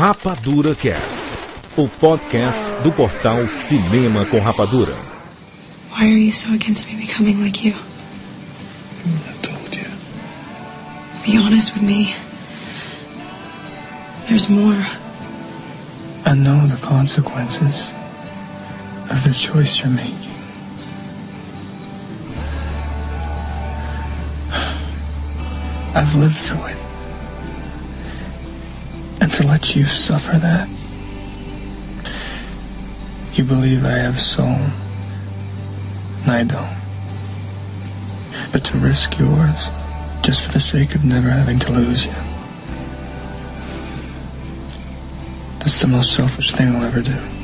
Rapadura Cast, o podcast do portal Cinema com Rapadura. Why are you so against me becoming like you? I told you. Be honest with me. There's more. I know the consequences of the choice you're making. I've lived through it. To let you suffer that, you believe I have soul, and I don't. But to risk yours, just for the sake of never having to lose you, that's the most selfish thing I'll ever do.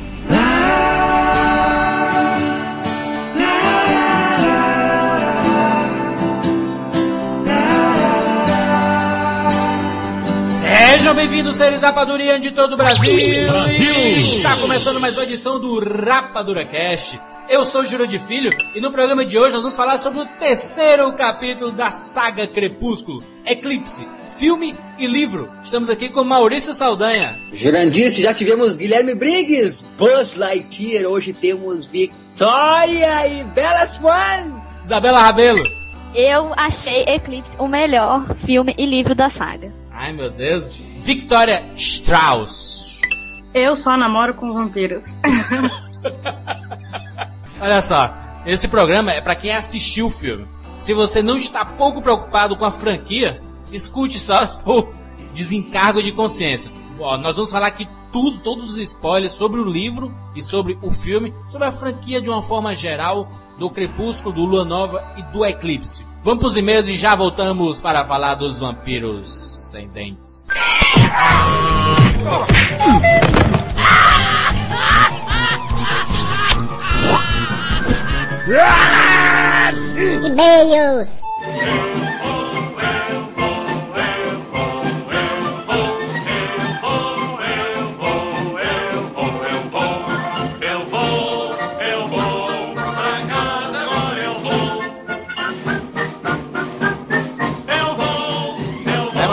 Sejam bem-vindos, seres Rapadurian de todo o Brasil. Brasil. Está começando mais uma edição do Rapadura Cast. Eu sou o Juro de Filho e no programa de hoje nós vamos falar sobre o terceiro capítulo da saga Crepúsculo, Eclipse, filme e livro. Estamos aqui com Maurício Saldanha. Jurandir, já tivemos Guilherme Briggs, Buzz Lightyear, hoje temos Victoria e Bella Swan. Isabela Rabelo. Eu achei Eclipse o melhor filme e livro da saga. Ai meu Deus. Victoria Strauss. Eu só namoro com vampiros. Olha só, esse programa é para quem assistiu o filme. Se você não está pouco preocupado com a franquia, escute só por desencargo de consciência. Ó, nós vamos falar aqui tudo, todos os spoilers sobre o livro e sobre o filme, sobre a franquia de uma forma geral, do Crepúsculo, do Lua Nova e do Eclipse. Vamos pros e-mails e já voltamos para falar dos vampiros sem dentes. E-mails.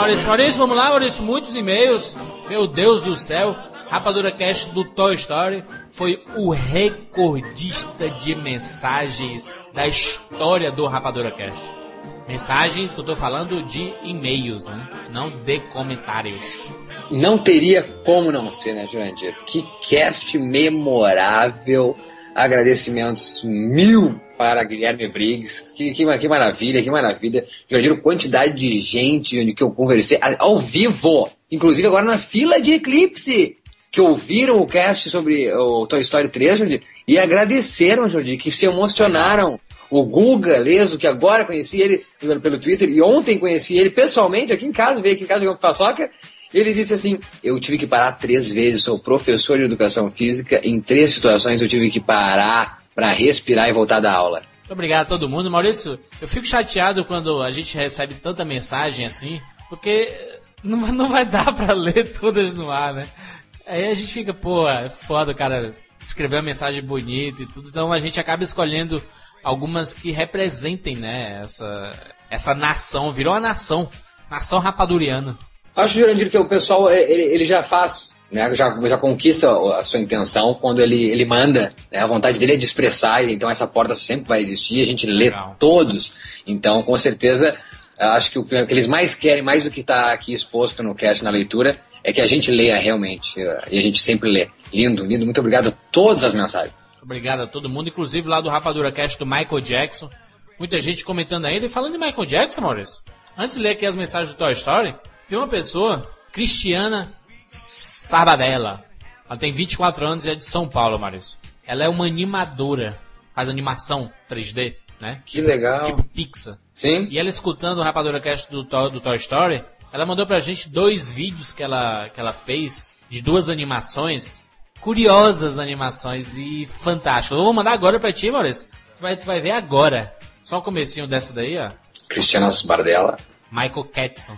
Maurício, Maurício, vamos lá, Maurício, muitos e-mails. Meu Deus do céu. Rapadura Cast do Toy Story foi o recordista de mensagens da história do Rapadura Cast. Mensagens que eu tô falando de e-mails, né? Não de comentários. Não teria como não ser, né, Jurandir? Que cast memorável. Agradecimentos mil para Guilherme Briggs. Que, que, que maravilha, que maravilha. Jurandir, quantidade de gente onde que eu conversei ao vivo. Inclusive agora na fila de Eclipse. Que ouviram o cast sobre o Toy Story 3, Jurandir, e agradeceram, Jurandir, que se emocionaram. O Guga Leso, que agora conheci ele pelo, Twitter, e ontem conheci ele pessoalmente aqui em casa, veio aqui em casa jogando paçoca. Ele disse assim: Eu tive que parar três vezes, sou professor de educação física, em três situações eu tive que parar para respirar e voltar da aula. Muito obrigado a todo mundo. Maurício, eu fico chateado quando a gente recebe tanta mensagem assim, porque não, não vai dar para ler todas no ar, né? Aí a gente fica, pô, é foda o cara escrever uma mensagem bonita e tudo, então a gente acaba escolhendo algumas que representem, né, essa, essa nação, virou uma nação, nação rapaduriana. Acho, Jurandir, que o pessoal, ele, ele já faz, né, já, já conquista a sua intenção quando ele, ele manda, né, a vontade dele é de expressar, então essa porta sempre vai existir, a gente lê Legal. todos, então com certeza, acho que o que eles mais querem, mais do que está aqui exposto no cast, na leitura, é que a gente leia realmente, e a gente sempre lê. Lindo, lindo, muito obrigado a todas as mensagens. Obrigado a todo mundo, inclusive lá do Rapadura Cast do Michael Jackson. Muita gente comentando ainda. E falando de Michael Jackson, Maurício, antes de ler aqui as mensagens do Toy Story, tem uma pessoa, Cristiana Sabadella. Ela tem 24 anos e é de São Paulo, Maurício. Ela é uma animadora, faz animação 3D, né? Que legal. Tipo Pixar. Sim? E ela escutando o Rapadura Cast do, do Toy Story, ela mandou pra gente dois vídeos que ela, que ela fez de duas animações. Curiosas animações e fantásticas. Eu vou mandar agora pra ti, Maurício. Tu vai, tu vai ver agora. Só o comecinho dessa daí, ó. Cristiana Bardella. Michael Ketson.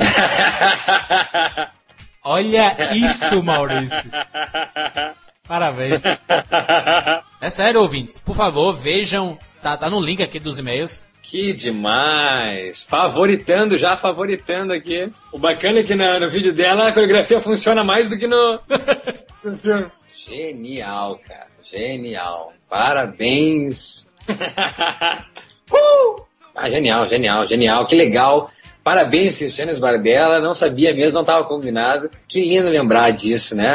Olha isso, Maurício. Parabéns. É sério, ouvintes. Por favor, vejam. Tá, tá no link aqui dos e-mails. Que demais! Favoritando, já favoritando aqui. O bacana é que no, no vídeo dela a coreografia funciona mais do que no, no filme. Genial, cara. Genial. Parabéns. uh! Ah, genial, genial, genial. Que legal. Parabéns, Cristiane Barbella. Não sabia mesmo, não estava combinado. Que lindo lembrar disso, né?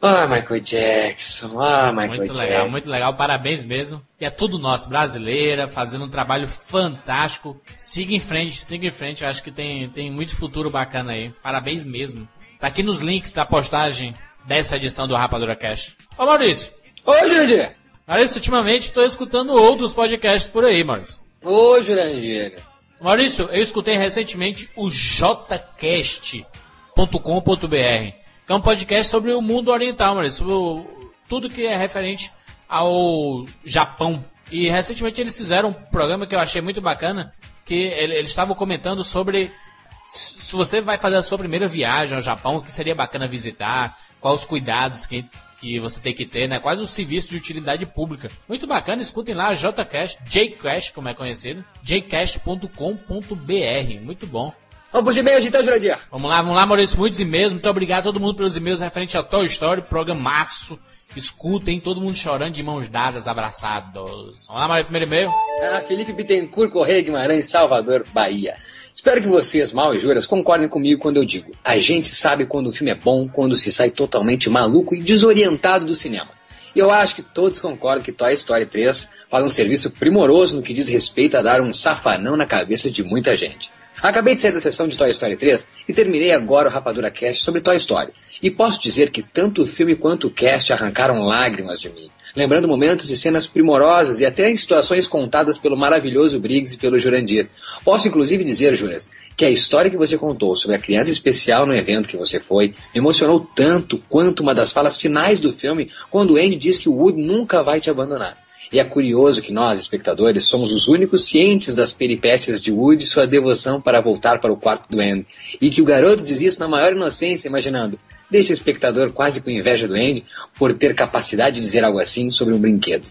Ah, Michael Jackson. Ah, Michael muito Jackson. legal, muito legal. Parabéns mesmo. E é tudo nosso, brasileira, fazendo um trabalho fantástico. Siga em frente, siga em frente. Eu acho que tem, tem muito futuro bacana aí. Parabéns mesmo. Tá aqui nos links da postagem dessa edição do Rapadura Cast. Ô Maurício. Oi, Jurandir. Maurício, ultimamente estou escutando outros podcasts por aí, Maurício. Ô, Jurandir. Maurício, eu escutei recentemente o jcast.com.br, que é um podcast sobre o mundo oriental, Maurício, sobre tudo que é referente ao Japão. E recentemente eles fizeram um programa que eu achei muito bacana, que ele- eles estavam comentando sobre se você vai fazer a sua primeira viagem ao Japão, o que seria bacana visitar, quais os cuidados que, que você tem que ter, né? Quais os serviços de utilidade pública. Muito bacana, escutem lá, JCast, Jcast, como é conhecido, jcast.com.br, muito bom. Vamos pros e-mails então, Jurandir. Vamos lá, vamos lá, Maurício, muitos e-mails, muito obrigado a todo mundo pelos e-mails referente a Toy Story, programaço. Escutem, todo mundo chorando de mãos dadas, abraçados. Vamos lá, Maurício, primeiro e-mail. Ah, Felipe Bittencourt, Correia Guimarães, Salvador, Bahia. Espero que vocês, Mal e Juras, concordem comigo quando eu digo: a gente sabe quando o filme é bom, quando se sai totalmente maluco e desorientado do cinema. E eu acho que todos concordam que Toy Story 3 faz um serviço primoroso no que diz respeito a dar um safanão na cabeça de muita gente. Acabei de sair da sessão de Toy Story 3 e terminei agora o Rapadura Cast sobre Toy Story. E posso dizer que tanto o filme quanto o cast arrancaram lágrimas de mim lembrando momentos e cenas primorosas e até em situações contadas pelo maravilhoso Briggs e pelo Jurandir. Posso inclusive dizer, Juras, que a história que você contou sobre a criança especial no evento que você foi me emocionou tanto quanto uma das falas finais do filme, quando Andy diz que o Woody nunca vai te abandonar. E é curioso que nós, espectadores, somos os únicos cientes das peripécias de Woody e sua devoção para voltar para o quarto do Andy. E que o garoto diz isso na maior inocência, imaginando, deixa o espectador quase com inveja do Andy por ter capacidade de dizer algo assim sobre um brinquedo.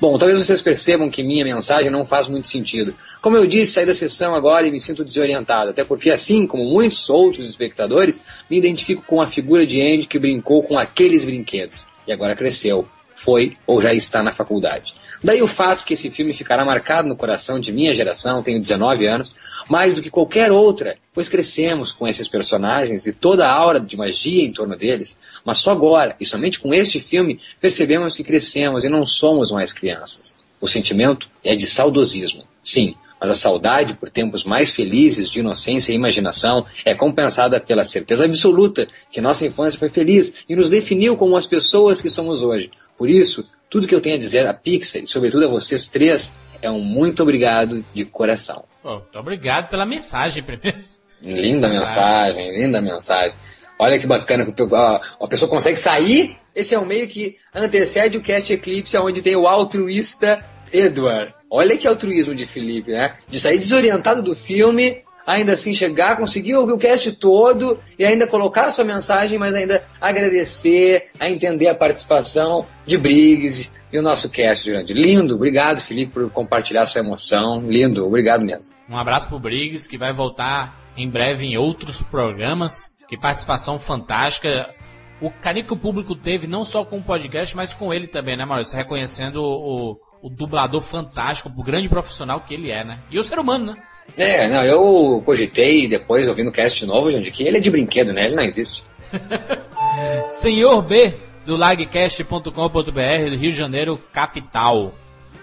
Bom, talvez vocês percebam que minha mensagem não faz muito sentido. Como eu disse, saí da sessão agora e me sinto desorientado, até porque, assim como muitos outros espectadores, me identifico com a figura de Andy que brincou com aqueles brinquedos e agora cresceu, foi ou já está na faculdade. Daí o fato que esse filme ficará marcado no coração de minha geração, tenho 19 anos, mais do que qualquer outra, pois crescemos com esses personagens e toda a aura de magia em torno deles, mas só agora, e somente com este filme, percebemos que crescemos e não somos mais crianças. O sentimento é de saudosismo, sim, mas a saudade por tempos mais felizes de inocência e imaginação é compensada pela certeza absoluta que nossa infância foi feliz e nos definiu como as pessoas que somos hoje. Por isso, tudo que eu tenho a dizer a Pixar e sobretudo a vocês três é um muito obrigado de coração. Pô, muito obrigado pela mensagem primeiro. Linda mensagem, linda mensagem. Olha que bacana que o- a, pessoa consegue sair. Esse é o meio que antecede o Cast Eclipse, onde tem o altruísta Edward. Olha que altruísmo de Felipe, né? De sair desorientado do filme, ainda assim chegar, conseguir ouvir o cast todo e ainda colocar a sua mensagem, mas ainda agradecer, a entender a participação de Briggs e o nosso cast, Jurandir. Lindo, obrigado, Felipe, por compartilhar sua emoção. Lindo, obrigado mesmo. Um abraço pro Briggs, que vai voltar em breve em outros programas. Que participação fantástica. O carinho que o público teve, não só com o podcast, mas com ele também, né, Maurício? Reconhecendo o, o dublador fantástico, o grande profissional que ele é, né? E o ser humano, né? É, não, eu cogitei depois, ouvindo o cast de novo, gente, que ele é de brinquedo, né? Ele não existe. Senhor B, do lagcast.com.br, do Rio de Janeiro, capital.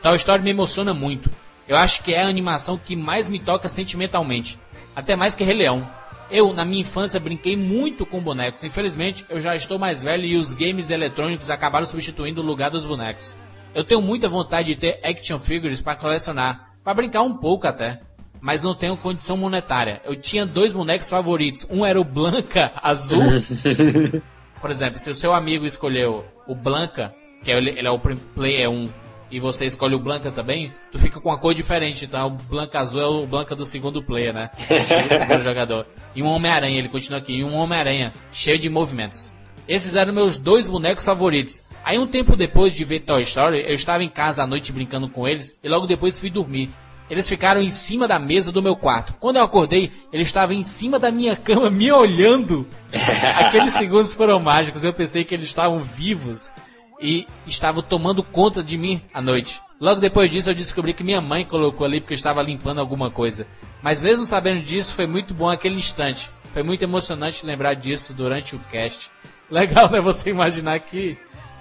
Tal história me emociona muito. Eu acho que é a animação que mais me toca sentimentalmente. Até mais que Rei Leão. Eu, na minha infância, brinquei muito com bonecos. Infelizmente, eu já estou mais velho e os games eletrônicos acabaram substituindo o lugar dos bonecos. Eu tenho muita vontade de ter action figures para colecionar, para brincar um pouco até. Mas não tenho condição monetária. Eu tinha dois bonecos favoritos. Um era o Blanca azul por exemplo, se o seu amigo escolheu o Blanca, que é, ele ele é o player 1, e você escolhe o Blanca também, tu fica com uma cor diferente. Então, o Blanca azul é o Blanca do segundo player, né? Do segundo jogador. E um Homem-Aranha, ele continua aqui. E um Homem-Aranha, cheio de movimentos. Esses eram meus dois bonecos favoritos. Aí, um tempo depois de ver Toy Story, eu estava em casa à noite brincando com eles, e logo depois fui dormir. Eles ficaram em cima da mesa do meu quarto. Quando eu acordei, ele estava em cima da minha cama me olhando. Aqueles segundos foram mágicos. Eu pensei que eles estavam vivos e estavam tomando conta de mim à noite. Logo depois disso, eu descobri que minha mãe colocou ali porque estava limpando alguma coisa. Mas mesmo sabendo disso, foi muito bom aquele instante. Foi muito emocionante lembrar disso durante o cast. Legal, né? Você imaginar que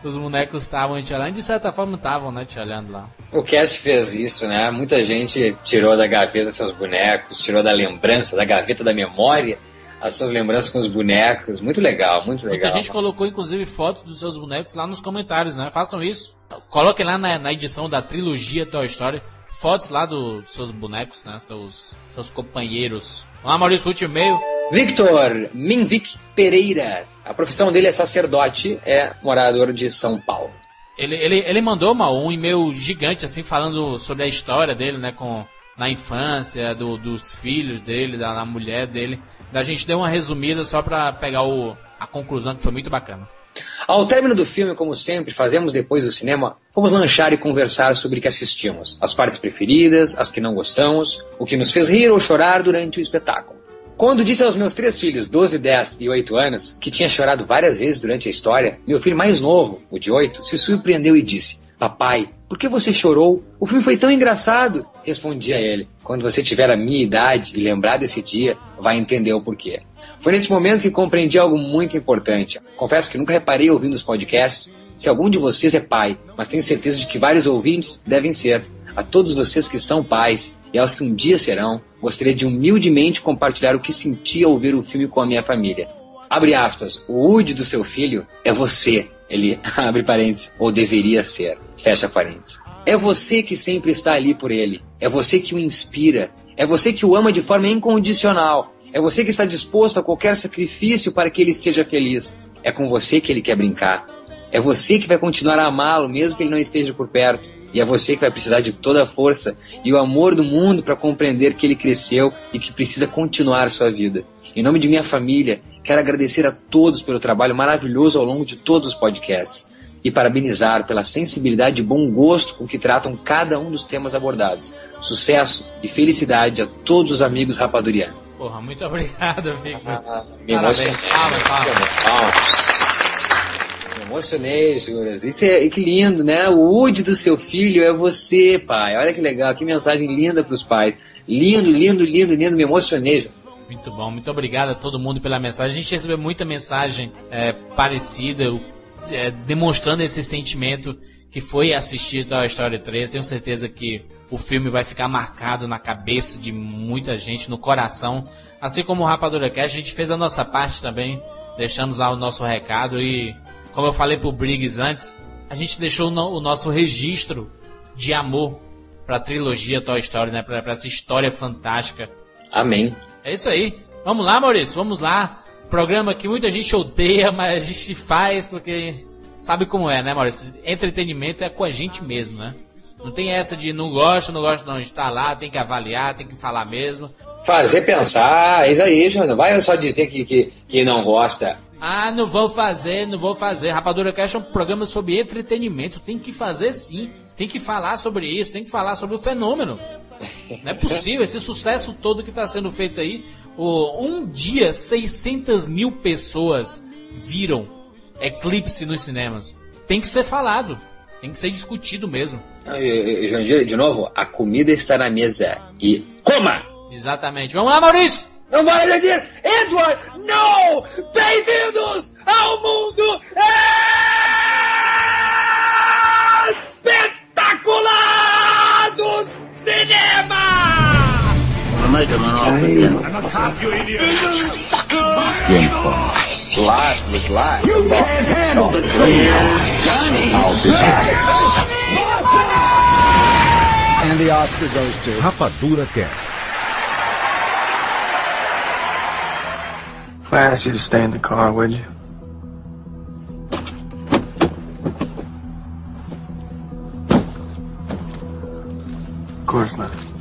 os bonecos estavam te olhando. De certa forma, estavam, né? Te olhando lá. O cast fez isso, né? Muita gente tirou da gaveta seus bonecos, tirou da lembrança, da gaveta da memória, as suas lembranças com os bonecos. Muito legal, muito legal. Muita gente colocou, inclusive, fotos dos seus bonecos lá nos comentários, né? Façam isso. Coloquem lá na, na edição da trilogia Toy Story fotos lá do, dos seus bonecos, né? Seus, seus companheiros. Vamos lá, Maurício, último e-mail. Victor Minvic Pereira. A profissão dele é sacerdote, é morador de São Paulo. Ele, ele, ele mandou uma, um e-mail gigante, assim, falando sobre a história dele, né? Com, na infância, do, dos filhos dele, da, da mulher dele. A gente deu uma resumida só pra pegar o, a conclusão, que foi muito bacana. Ao término do filme, como sempre fazemos depois do cinema, fomos lanchar e conversar sobre o que assistimos, as partes preferidas, as que não gostamos, o que nos fez rir ou chorar durante o espetáculo. Quando disse aos meus três filhos, 12, 10 e 8 anos, que tinha chorado várias vezes durante a história, meu filho mais novo, o de 8, se surpreendeu e disse: Papai, por que você chorou? O filme foi tão engraçado. Respondi a ele: Quando você tiver a minha idade e lembrar desse dia, vai entender o porquê. Foi nesse momento que compreendi algo muito importante. Confesso que nunca reparei ouvindo os podcasts se algum de vocês é pai, mas tenho certeza de que vários ouvintes devem ser. A todos vocês que são pais e aos que um dia serão, gostaria de humildemente compartilhar o que senti ao ver o filme com a minha família. Abre aspas, o Woody do seu filho é você. Ele abre parênteses, ou deveria ser, fecha parênteses. É você que sempre está ali por ele. É você que o inspira. É você que o ama de forma incondicional. É você que está disposto a qualquer sacrifício para que ele seja feliz. É com você que ele quer brincar. É você que vai continuar a amá-lo, mesmo que ele não esteja por perto. E é você que vai precisar de toda a força e o amor do mundo para compreender que ele cresceu e que precisa continuar sua vida. Em nome de minha família, quero agradecer a todos pelo trabalho maravilhoso ao longo de todos os podcasts e parabenizar pela sensibilidade e bom gosto com que tratam cada um dos temas abordados. Sucesso e felicidade a todos os amigos rapadurianos. Porra, muito obrigado, Victor. Ah, me Parabéns. emocionei. Palmas, palmas. Emocionei, Juras. Isso é que lindo, né? O Woody do seu filho é você, pai. Olha que legal, que mensagem linda para os pais. Lindo, lindo, lindo, lindo. Me emocionei. Ju. Muito bom, muito obrigado a todo mundo pela mensagem. A gente recebeu muita mensagem é, parecida, é, demonstrando esse sentimento que foi assistir Toy Story 3. Tenho certeza que o filme vai ficar marcado na cabeça de muita gente, no coração. Assim como o Rapadura Cast, a gente fez a nossa parte também. Deixamos lá o nosso recado e, como eu falei pro Briggs antes, a gente deixou no- o nosso registro de amor pra trilogia Toy Story, né? Pra, pra essa história fantástica. Amém. É isso aí. Vamos lá, Maurício, vamos lá. Programa que muita gente odeia, mas a gente faz porque sabe como é, né, Maurício? Entretenimento é com a gente mesmo, né? Não tem essa de não gosto, não gosto, não. A gente tá lá, tem que avaliar, tem que falar mesmo. Fazer pensar, é isso aí, João. Não vai só dizer que, que, que não gosta. Ah, não vou fazer, não vou fazer. Rapadura Cash é um programa sobre entretenimento. Tem que fazer sim. Tem que falar sobre isso, tem que falar sobre o fenômeno. Não é possível, esse sucesso todo que está sendo feito aí. Um dia, 600 mil pessoas viram Eclipse nos cinemas. Tem que ser falado, tem que ser discutido mesmo. Ah, e- e- Jandir, de novo, a comida está na mesa. E coma! Exatamente. Vamos lá, Maurício! Vambora, Jandir! Edward, não! Bem-vindos ao mundo espetacular do cinema! James Bond. Live with live. You can't handle the truth. I'll be back. And the Oscar goes to Rapadura Cast. If I asked you to stay in the car, would you? Of course not.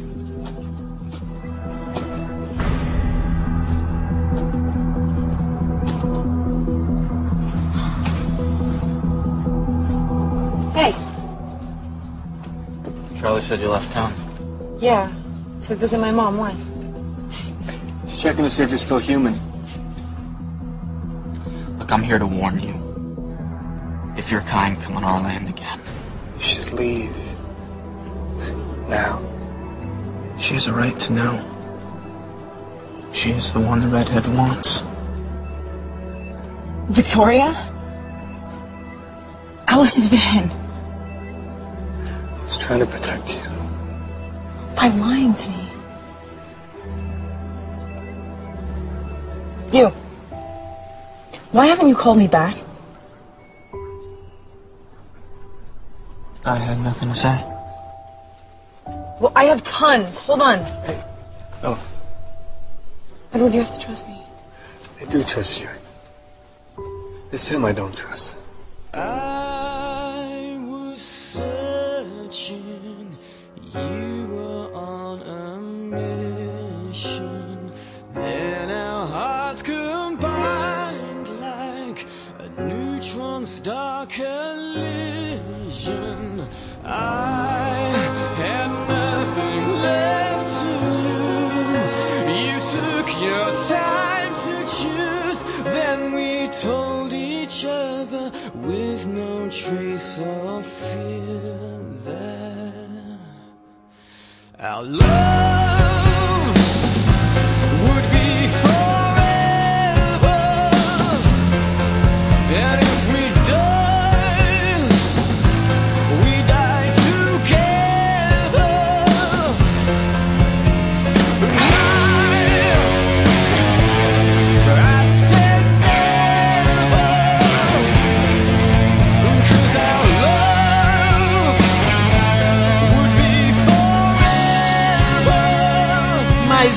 Said you left town. Yeah, to visit my mom. Why? Just checking to see if you're still human. Look, I'm here to warn you. If your kind come on our land again. You should leave. Now. She has a right to know. She is the one the redhead wants. Victoria? Alice's vision. Trying to protect you. By lying to me. You. Why haven't you called me back? I had nothing to say. Well, I have tons. Hold on. Hey. Oh, Edward, you have to trust me. I do trust you. It's him I don't trust. Love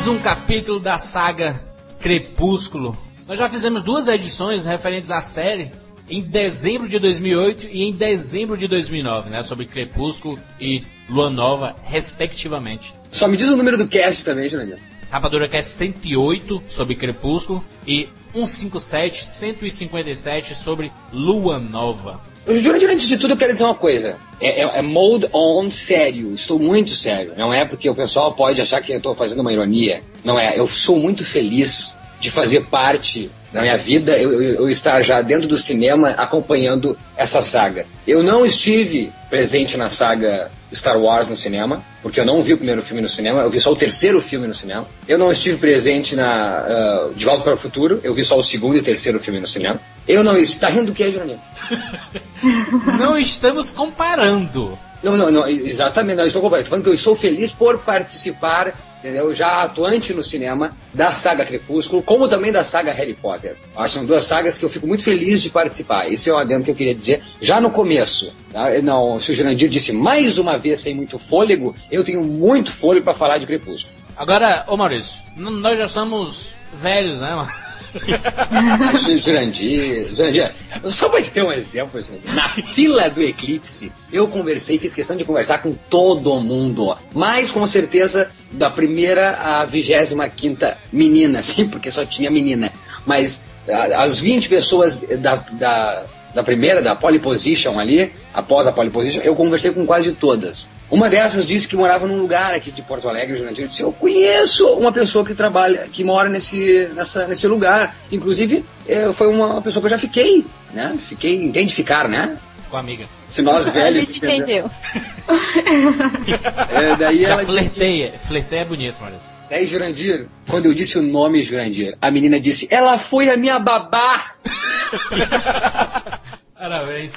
Mais um capítulo da saga Crepúsculo. Nós já fizemos duas edições referentes à série em dezembro de 2008 e em dezembro de 2009, né, sobre Crepúsculo e Lua Nova, respectivamente. Só me diz o número do cast também, Jurandir. Rapadura é 108 sobre Crepúsculo e 157, 157 sobre Lua Nova. Jurandir, antes de tudo, eu quero dizer uma coisa. É, é, é on sério. Estou muito sério. Não é porque o pessoal pode achar que eu estou fazendo uma ironia. Não é. Eu sou muito feliz de fazer parte da minha vida, eu, eu- eu estar já dentro do cinema acompanhando essa saga. Eu não estive presente na saga Star Wars no cinema, porque eu não vi o primeiro filme no cinema, eu vi só o terceiro filme no cinema. Eu não estive presente na ah, De Volta para o Futuro, eu vi só o segundo e terceiro filme no cinema. Eu não. Tá rindo do que, Jurandir? Não estamos comparando. Não, não, não, exatamente, não estou comparando. Estou falando que eu estou feliz por participar, entendeu? Já atuante no cinema da saga Crepúsculo, como também da saga Harry Potter. Acho que são duas sagas que eu fico muito feliz de participar. Isso é um adendo que eu queria dizer já no começo. Tá? Não, se o Jurandir disse mais uma vez sem muito fôlego, eu tenho muito fôlego para falar de Crepúsculo. Agora, ô Maurício, nós já somos velhos, né, mano? Jurandir, Jurandir, só pra te ter um exemplo, na fila do Eclipse, eu conversei, fiz questão de conversar com todo mundo, mas com certeza da primeira à vigésima quinta menina, sim, porque só tinha menina, mas as 20 pessoas da, da, da primeira, da pole position ali, após a pole position, eu conversei com quase todas. Uma dessas disse que morava num lugar aqui de Porto Alegre, Jurandir. Eu disse, eu conheço uma pessoa que trabalha, que mora nesse, nessa, nesse lugar. Inclusive, eh, foi uma pessoa que eu já fiquei, né? Fiquei, entende ficar, né? Com a amiga. Se nós A velhos... gente entendeu. É, daí Já ela disse, flerteia. Flerteia é bonito, Maurício. daí Jurandir, quando eu disse o nome Jurandir, a menina disse, ela foi a minha babá! Parabéns.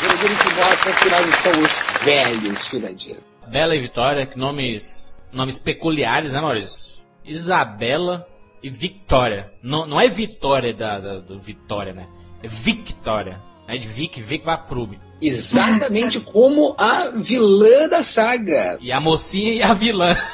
Jurandir, isso mostra que nós somos velhos, Jurandir. Bela e Vitória, que nomes, nomes peculiares, né, Maurício? Isabela e Victória. Não, não é Vitória da, da- do Vitória, né? É Victória. É de Vic, Vic Vaprube. Exatamente como a vilã da saga. E a mocinha e a vilã.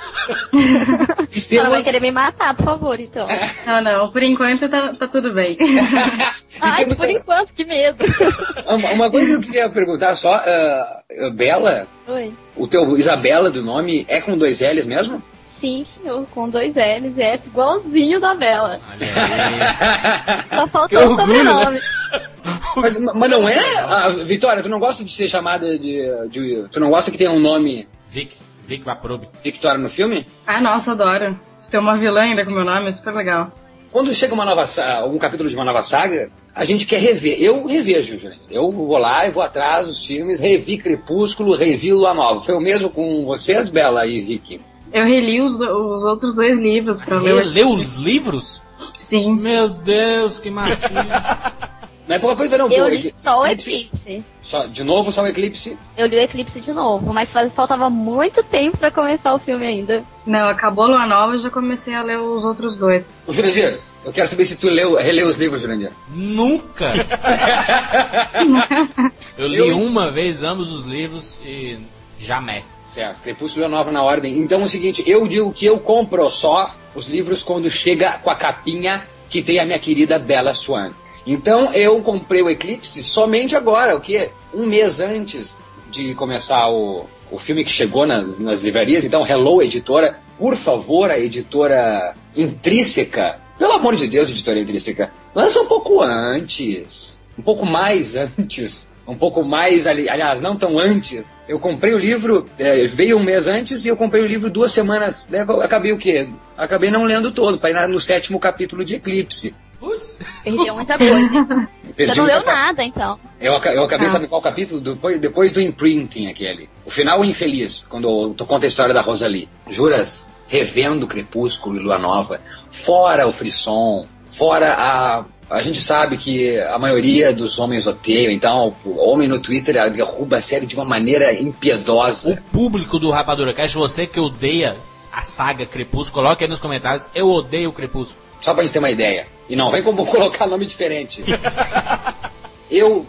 E Ela vai temos... querer me matar, por favor, então. Não, não, por enquanto tá, tá tudo bem. Ai, temos- por enquanto, que medo. Uma, uma coisa que eu queria perguntar só, ah, Bela, Oi. o teu Isabela do nome é com dois L's mesmo? Sim, senhor, com dois L's e S igualzinho da Bela. Olha aí. Só Que faltou o né? sobrenome. Mas, mas não é? Ah, Vitória, tu não gosta de ser chamada de, de- Tu não gosta que tenha um nome. Vic. Vic Vaporub. Victoria no filme? Ah, nossa, adoro. Se tem uma vilã ainda com meu nome, é super legal. Quando chega uma nova um capítulo de uma nova saga, a gente quer rever. Eu revejo, Jurandir. Eu vou lá e vou atrás dos filmes, revi Crepúsculo, revi Lua Nova. Foi o mesmo com vocês, Bela e Vicky? Eu reli os, os outros dois livros pra ler. Releu os livros? Sim. Meu Deus, que martinho. Não é pouca coisa não, Eu li só o Eclipse. Só- de novo, só o Eclipse? Eu li o Eclipse de novo, mas faz- faltava muito tempo pra começar o filme ainda. Não, acabou a Lua Nova e já comecei a ler os outros dois. Ô, Jurandir, eu quero saber se tu leu, releu os livros, Jurandir. Nunca! Eu li Eu- uma vez ambos os livros e jamais. Certo, Crepúsculo Lua Nova na ordem. Então é o seguinte, eu digo que eu compro só os livros quando chega com a capinha que tem a minha querida Bella Swan. Então eu comprei o Eclipse somente agora, o quê? Um mês antes de começar o, o filme que chegou nas, nas livrarias. Então, Hello, editora, por favor, a editora Intrínseca, pelo amor de Deus, editora Intrínseca, lança um pouco antes, um pouco mais antes, um pouco mais, ali- aliás, não tão antes. Eu comprei o livro, é, veio um mês antes e eu comprei o livro duas semanas. né, Acabei o quê? Acabei não lendo todo, para ir no sétimo capítulo de Eclipse. Putz. Perdeu muita coisa. Você não leu nada, então. Eu, eu acabei, Ah. sabe qual capítulo? Depois, depois do imprinting aquele. O final infeliz, quando tu conta a história da Rosalie. Juras, revendo Crepúsculo e Lua Nova, fora o frisson, fora a. A gente sabe que a maioria dos homens odeiam, então o homem no Twitter derruba a série de uma maneira impiedosa. O público do Rapadura Cast, você que odeia a saga Crepúsculo, coloque aí nos comentários. Eu odeio o Crepúsculo. Só pra gente ter uma ideia. E não vem como colocar nome diferente. eu,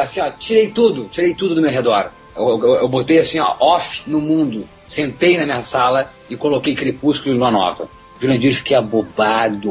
assim, ó, tirei tudo, tirei tudo do meu redor. Eu, eu- eu botei assim, ó, off no mundo. Sentei na minha sala e coloquei Crepúsculo e Lua Nova. Jurandir, fiquei abobado,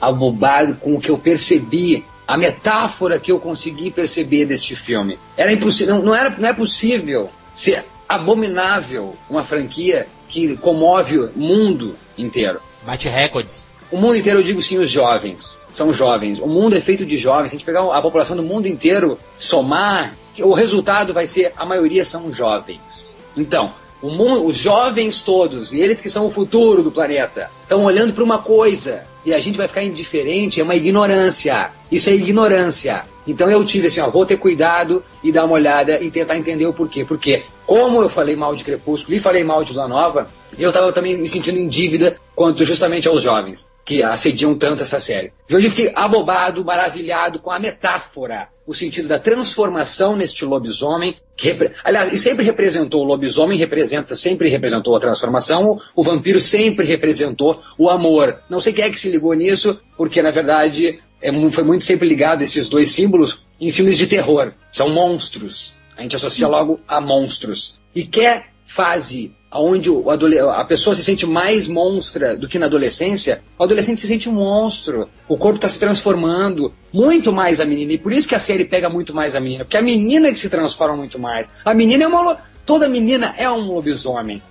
abobado com o que eu percebi, a metáfora que eu consegui perceber deste filme. Era impossível, não, não, era, não é possível ser abominável uma franquia que comove o mundo inteiro. Bate recordes. O mundo inteiro, eu digo sim, os jovens. São jovens. O mundo é feito de jovens. Se a gente pegar a população do mundo inteiro, somar, o resultado vai ser a maioria são jovens. Então, mundo, os jovens todos, e eles que são o futuro do planeta, estão olhando para uma coisa e a gente vai ficar indiferente, é uma ignorância. Isso é ignorância. Então eu tive assim, ó, vou ter cuidado e dar uma olhada e tentar entender o porquê. Porque, como eu falei mal de Crepúsculo e falei mal de Lua Nova, eu estava também me sentindo em dívida quanto justamente aos jovens que assediam tanto essa série. Eu fiquei abobado, maravilhado com a metáfora, o sentido da transformação neste lobisomem, que repre- aliás, e sempre representou o lobisomem, representa, sempre representou a transformação, o, vampiro sempre representou o amor. Não sei quem é que se ligou nisso, porque na verdade é foi muito sempre ligado esses dois símbolos em filmes de terror. São monstros. A gente associa logo a monstros. E quer fase onde a pessoa se sente mais monstra do que na adolescência, o adolescente se sente um monstro. O corpo está se transformando muito mais a menina. E por isso que a série pega muito mais a menina. Porque a menina é que se transforma muito mais. A menina é uma. Toda menina é um lobisomem.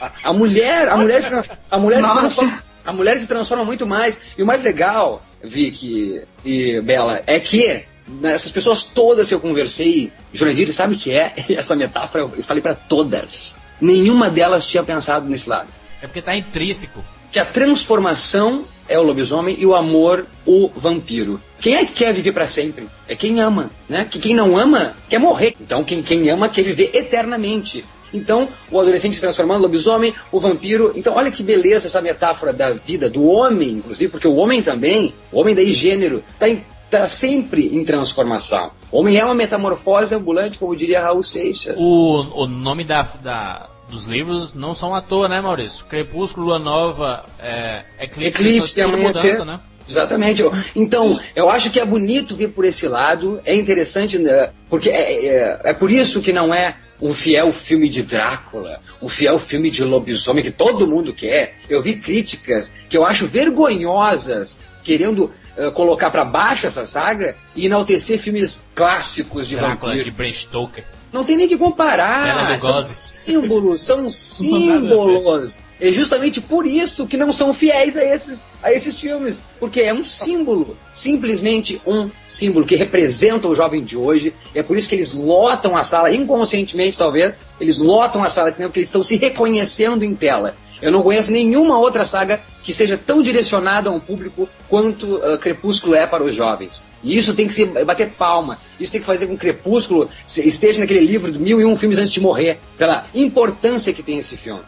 A, a mulher, a mulher, se, a mulher se transforma. A mulher se transforma muito mais. E o mais legal, Vicky e Bela, é que essas pessoas todas que eu conversei, Jurandir, sabe o que é essa metáfora? Eu falei para todas. Nenhuma delas tinha pensado nesse lado. É porque tá intrínseco. Que a transformação é o lobisomem e o amor o vampiro. Quem é que quer viver para sempre? É quem ama, né? Que quem não ama quer morrer. Então quem, quem ama quer viver eternamente. Então, o adolescente se transformando no lobisomem, o vampiro. Então, olha que beleza essa metáfora da vida, do homem, inclusive, porque o homem também, o homem daí gênero, tá, em- tá sempre em transformação. O homem é uma metamorfose ambulante, como diria Raul Seixas. O, o nome da, da- dos livros não são à toa, né, Maurício? Crepúsculo, Lua Nova, é, Eclipse, Eclipse, amanhecer. mudança, né? Exatamente. Então, eu acho que é bonito vir por esse lado, é interessante, né, porque é, é, é por isso que não é um fiel filme de Drácula, um fiel filme de lobisomem que todo mundo quer. Eu vi críticas que eu acho vergonhosas, querendo eh, colocar pra baixo essa saga e enaltecer filmes clássicos de Drácula, vampiro. de Bram Stoker. Não tem nem que comparar. São símbolos, são símbolos. É justamente por isso que não são fiéis a esses, a esses filmes. Porque é um símbolo. Simplesmente um símbolo que representa o jovem de hoje. É por isso que eles lotam a sala, inconscientemente talvez, eles lotam a sala de cinema porque eles estão se reconhecendo em tela. Eu não conheço nenhuma outra saga que seja tão direcionada a um público quanto uh, Crepúsculo é para os jovens. E isso tem que se bater palma. Isso tem que fazer com que Crepúsculo se- esteja naquele livro de mil e um filmes antes de morrer, pela importância que tem esse filme.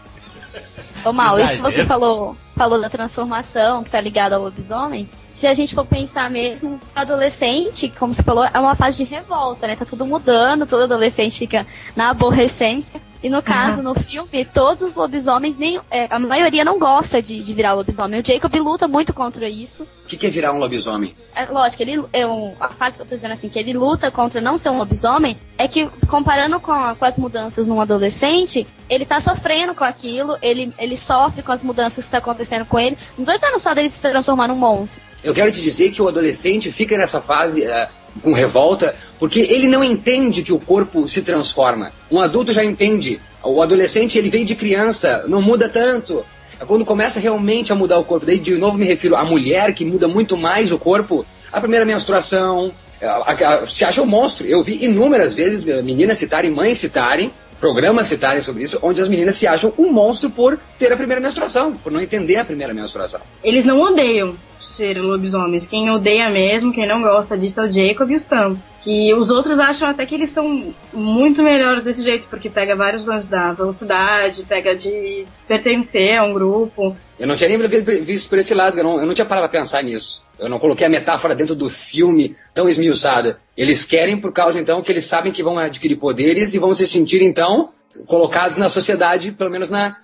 Ô, Mal, isso que você falou, falou da transformação que tá ligada ao lobisomem. Se a gente for pensar mesmo, adolescente, como você falou, é uma fase de revolta, né? Tá tudo mudando, todo adolescente fica na aborrecência. E no caso, no filme, todos os lobisomens, nem, é, a maioria não gosta de, de virar lobisomem. O Jacob luta muito contra isso. O que que é virar um lobisomem? É, lógico, ele, é um, a fase que eu tô dizendo assim, que ele luta contra não ser um lobisomem, é que comparando com, a- com as mudanças num adolescente, ele tá sofrendo com aquilo, ele, ele sofre com as mudanças que tá acontecendo com ele. Não tô dizendo só dele se transformar num monstro. Eu quero te dizer que o adolescente fica nessa fase eh, com revolta porque ele não entende que o corpo se transforma. Um adulto já entende. O adolescente ele veio de criança, não muda tanto. É quando começa realmente a mudar o corpo. Daí de novo me refiro à mulher que muda muito mais o corpo. A primeira menstruação, a- a- a- se acha um monstro. Eu vi inúmeras vezes eh, meninas citarem, mães citarem, programas citarem sobre isso, onde as meninas se acham um monstro por ter a primeira menstruação, por não entender a primeira menstruação. Eles não odeiam ser lobisomens. Quem odeia mesmo, quem não gosta disso é o Jacob e o Sam. Que os outros acham até que eles estão muito melhores desse jeito, porque pega vários lances da velocidade, pega de pertencer a um grupo. Eu não tinha nem vi- visto por esse lado, eu não, eu não tinha parado pra pensar nisso. Eu não coloquei a metáfora dentro do filme tão esmiuçada. Eles querem por causa, então, que eles sabem que vão adquirir poderes e vão se sentir, então, colocados na sociedade, pelo menos na,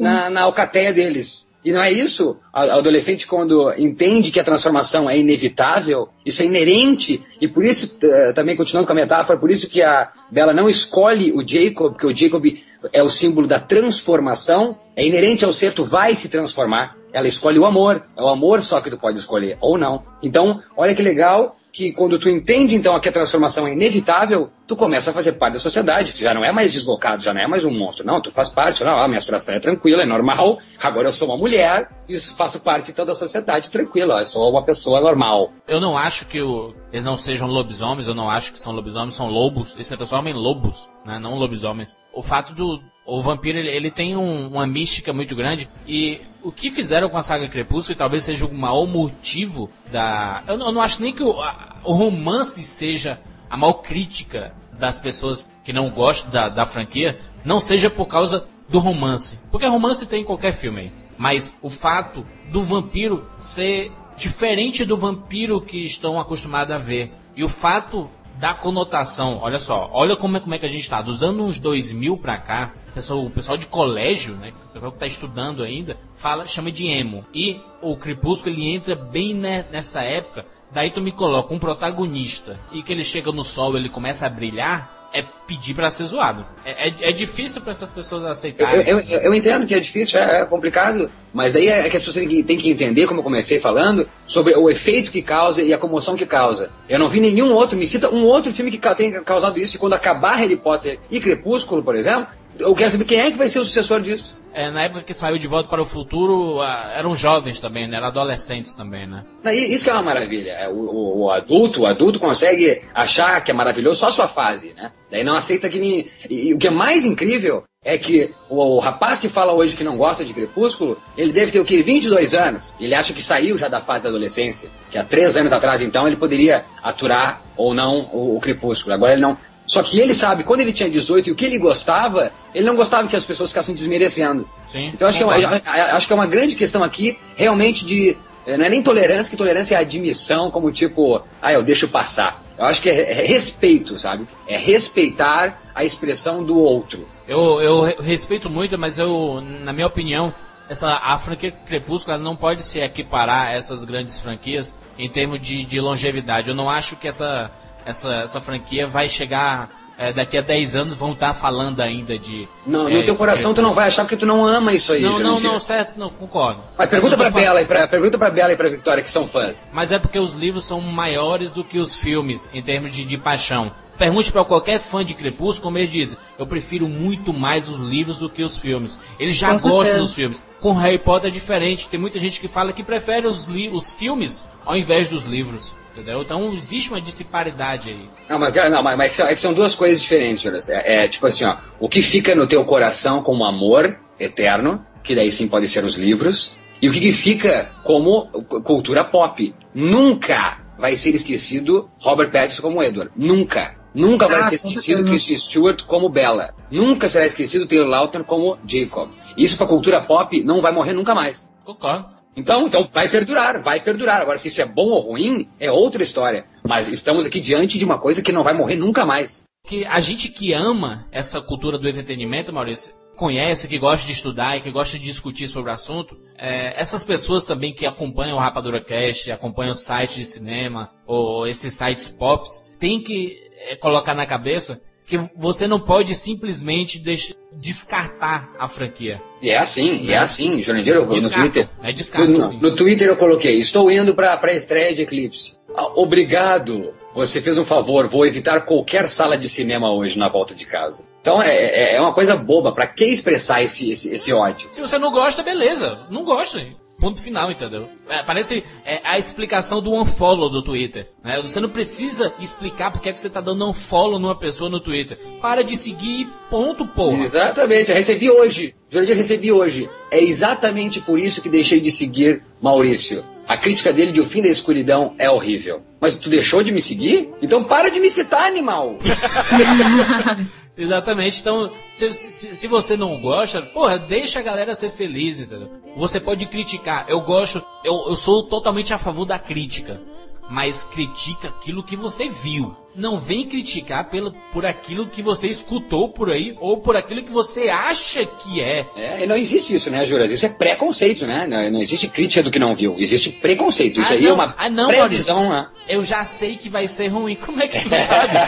na, na alcateia deles. E não é isso? O adolescente, quando entende que a transformação é inevitável, isso é inerente, e por isso, eh, também continuando com a metáfora, por isso que a Bela não escolhe o Jacob, porque o Jacob é o símbolo da transformação, é inerente ao ser, tu vai se transformar. Ela escolhe o amor, é o amor só que tu pode escolher, ou não. Então, olha que legal que quando tu entende então que a transformação é inevitável, tu começa a fazer parte da sociedade. Tu já não é mais deslocado, já não é mais um monstro. Não, tu faz parte. Não, a menstruação é tranquila, é normal. Agora eu sou uma mulher e faço parte então da sociedade tranquila. Eu sou uma pessoa normal. Eu não acho que o- eles não sejam lobisomens, eu não acho que são lobisomens, são lobos. Eles se transformam em lobos, né? Não lobisomens. O fato do. O vampiro, ele, ele tem um- uma mística muito grande. E o que fizeram com a saga Crepúsculo, e talvez seja o maior motivo da. Eu não, eu não acho nem que o, a- o romance seja a maior crítica das pessoas que não gostam da, da franquia, não seja por causa do romance. Porque romance tem em qualquer filme aí. Mas o fato do vampiro ser diferente do vampiro que estão acostumados a ver. E o fato da conotação, olha só, olha como é, como é que a gente tá. Dos anos 2000 pra cá, pessoal, o pessoal de colégio, né, o pessoal que tá estudando ainda, fala, chama de emo. E o Crepúsculo, ele entra bem ne- nessa época. Daí tu me coloca um protagonista e que ele chega no sol ele começa a brilhar, é pedir pra ser zoado. É, é, é difícil pra essas pessoas aceitarem. eu, eu- eu entendo que é difícil, é, é complicado, mas daí é que as pessoas têm que, entender, como eu comecei falando, sobre o efeito que causa e a comoção que causa. Eu não vi nenhum outro, me cita um outro filme que tenha causado isso, e quando acabar Harry Potter e Crepúsculo, por exemplo, eu quero saber quem é que vai ser o sucessor disso. É, na época que saiu De Volta para o Futuro, eram jovens também, né? Eram adolescentes também, né? Isso que é uma maravilha. É, O, o- o adulto, o adulto consegue achar que é maravilhoso só a sua fase, né? Daí não aceita que me. E o que é mais incrível é que o, o rapaz que fala hoje que não gosta de Crepúsculo, ele deve ter o quê? 22 anos. Ele acha que saiu já da fase da adolescência. Que há três anos atrás, então, ele poderia aturar ou não o, o Crepúsculo. Agora ele não. Só que ele sabe, quando ele tinha 18 e o que ele gostava, ele não gostava que as pessoas ficassem desmerecendo. Sim. Então acho que, é uma, acho que é uma grande questão aqui, realmente, de. eh, Não é nem tolerância, que tolerância é admissão, como tipo, ah, eu deixo passar. Eu acho que é, é respeito, sabe? É respeitar a expressão do outro. Eu, eu re- respeito muito, mas eu, na minha opinião, essa, a franquia Crepúsculo não pode se equiparar a essas grandes franquias em termos de, de longevidade. Eu não acho que essa, essa, essa franquia vai chegar é, daqui a 10 anos vão estar falando ainda de. Não, é, no teu coração tu não vai achar porque tu não ama isso aí. Não, não, não, certo, não, concordo. Mas pergunta falando- Bela e pra, pergunta pra Bela e pra Victoria que são fãs. Mas é porque os livros são maiores do que os filmes em termos de, de paixão. Pergunte pra qualquer fã de Crepúsculo, como eles dizem, eu prefiro muito mais os livros do que os filmes. Eles já Com gostam dos filmes. Com Harry Potter é diferente. Tem muita gente que fala que prefere os, li- os filmes ao invés dos livros. Entendeu? Então existe uma disparidade aí. Não, mas, não, mas, mas é que são, é que são duas coisas diferentes, Jonas. É, é tipo assim, ó, o que fica no teu coração como amor eterno, que daí sim pode ser os livros, e o que, que fica como cu- cultura pop. Nunca vai ser esquecido Robert Pattinson como Edward. Nunca. Nunca vai Ah, ser com esquecido. Kristen Stewart como Bella. Nunca será esquecido Taylor Lautner como Jacob. Isso pra cultura pop não vai morrer nunca mais. Concordo. Então, então vai perdurar, vai perdurar. Agora, se isso é bom ou ruim, é outra história. Mas estamos aqui diante de uma coisa que não vai morrer nunca mais. que a gente que ama essa cultura do entretenimento, Maurício, conhece, que gosta de estudar e que gosta de discutir sobre o assunto, é, essas pessoas também que acompanham o Rapadura Cast, acompanham o site de cinema, ou esses sites pops, tem que é, colocar na cabeça que você não pode simplesmente deixar, descartar a franquia. E é assim, e é assim, Jurandir, eu vou no Descartam, Twitter. é descartam, no, sim. no Twitter eu coloquei, estou indo para a estreia de Eclipse. Ah, obrigado, você fez um favor, vou evitar qualquer sala de cinema hoje na volta de casa. Então é, é, é uma coisa boba, pra que expressar esse, esse, esse ódio? Se você não gosta, beleza. Não gosta. Ponto final, entendeu? É, parece é, a explicação do unfollow do Twitter. Né? Você não precisa explicar porque é que você tá dando unfollow numa pessoa no Twitter. Para de seguir e ponto, porra. Exatamente, eu recebi hoje. Jurandir, recebi hoje. É exatamente por isso que deixei de seguir Maurício. A crítica dele de O Fim da Escuridão é horrível. Mas tu deixou de me seguir? Então para de me citar, animal! Exatamente. Então, se, se, se você não gosta, porra, deixa a galera ser feliz, entendeu? Você pode criticar. Eu gosto, eu, eu sou totalmente a favor da crítica. Mas critica aquilo que você viu. Não vem criticar pelo, por aquilo que você escutou por aí ou por aquilo que você acha que é. É, não existe isso, né, Juras? Isso é preconceito, né? Não, não existe crítica do que não viu. Existe preconceito. Isso Ah, aí não. é uma Ah, não, previsão, né? Eu já sei que vai ser ruim. Como é que tu sabe?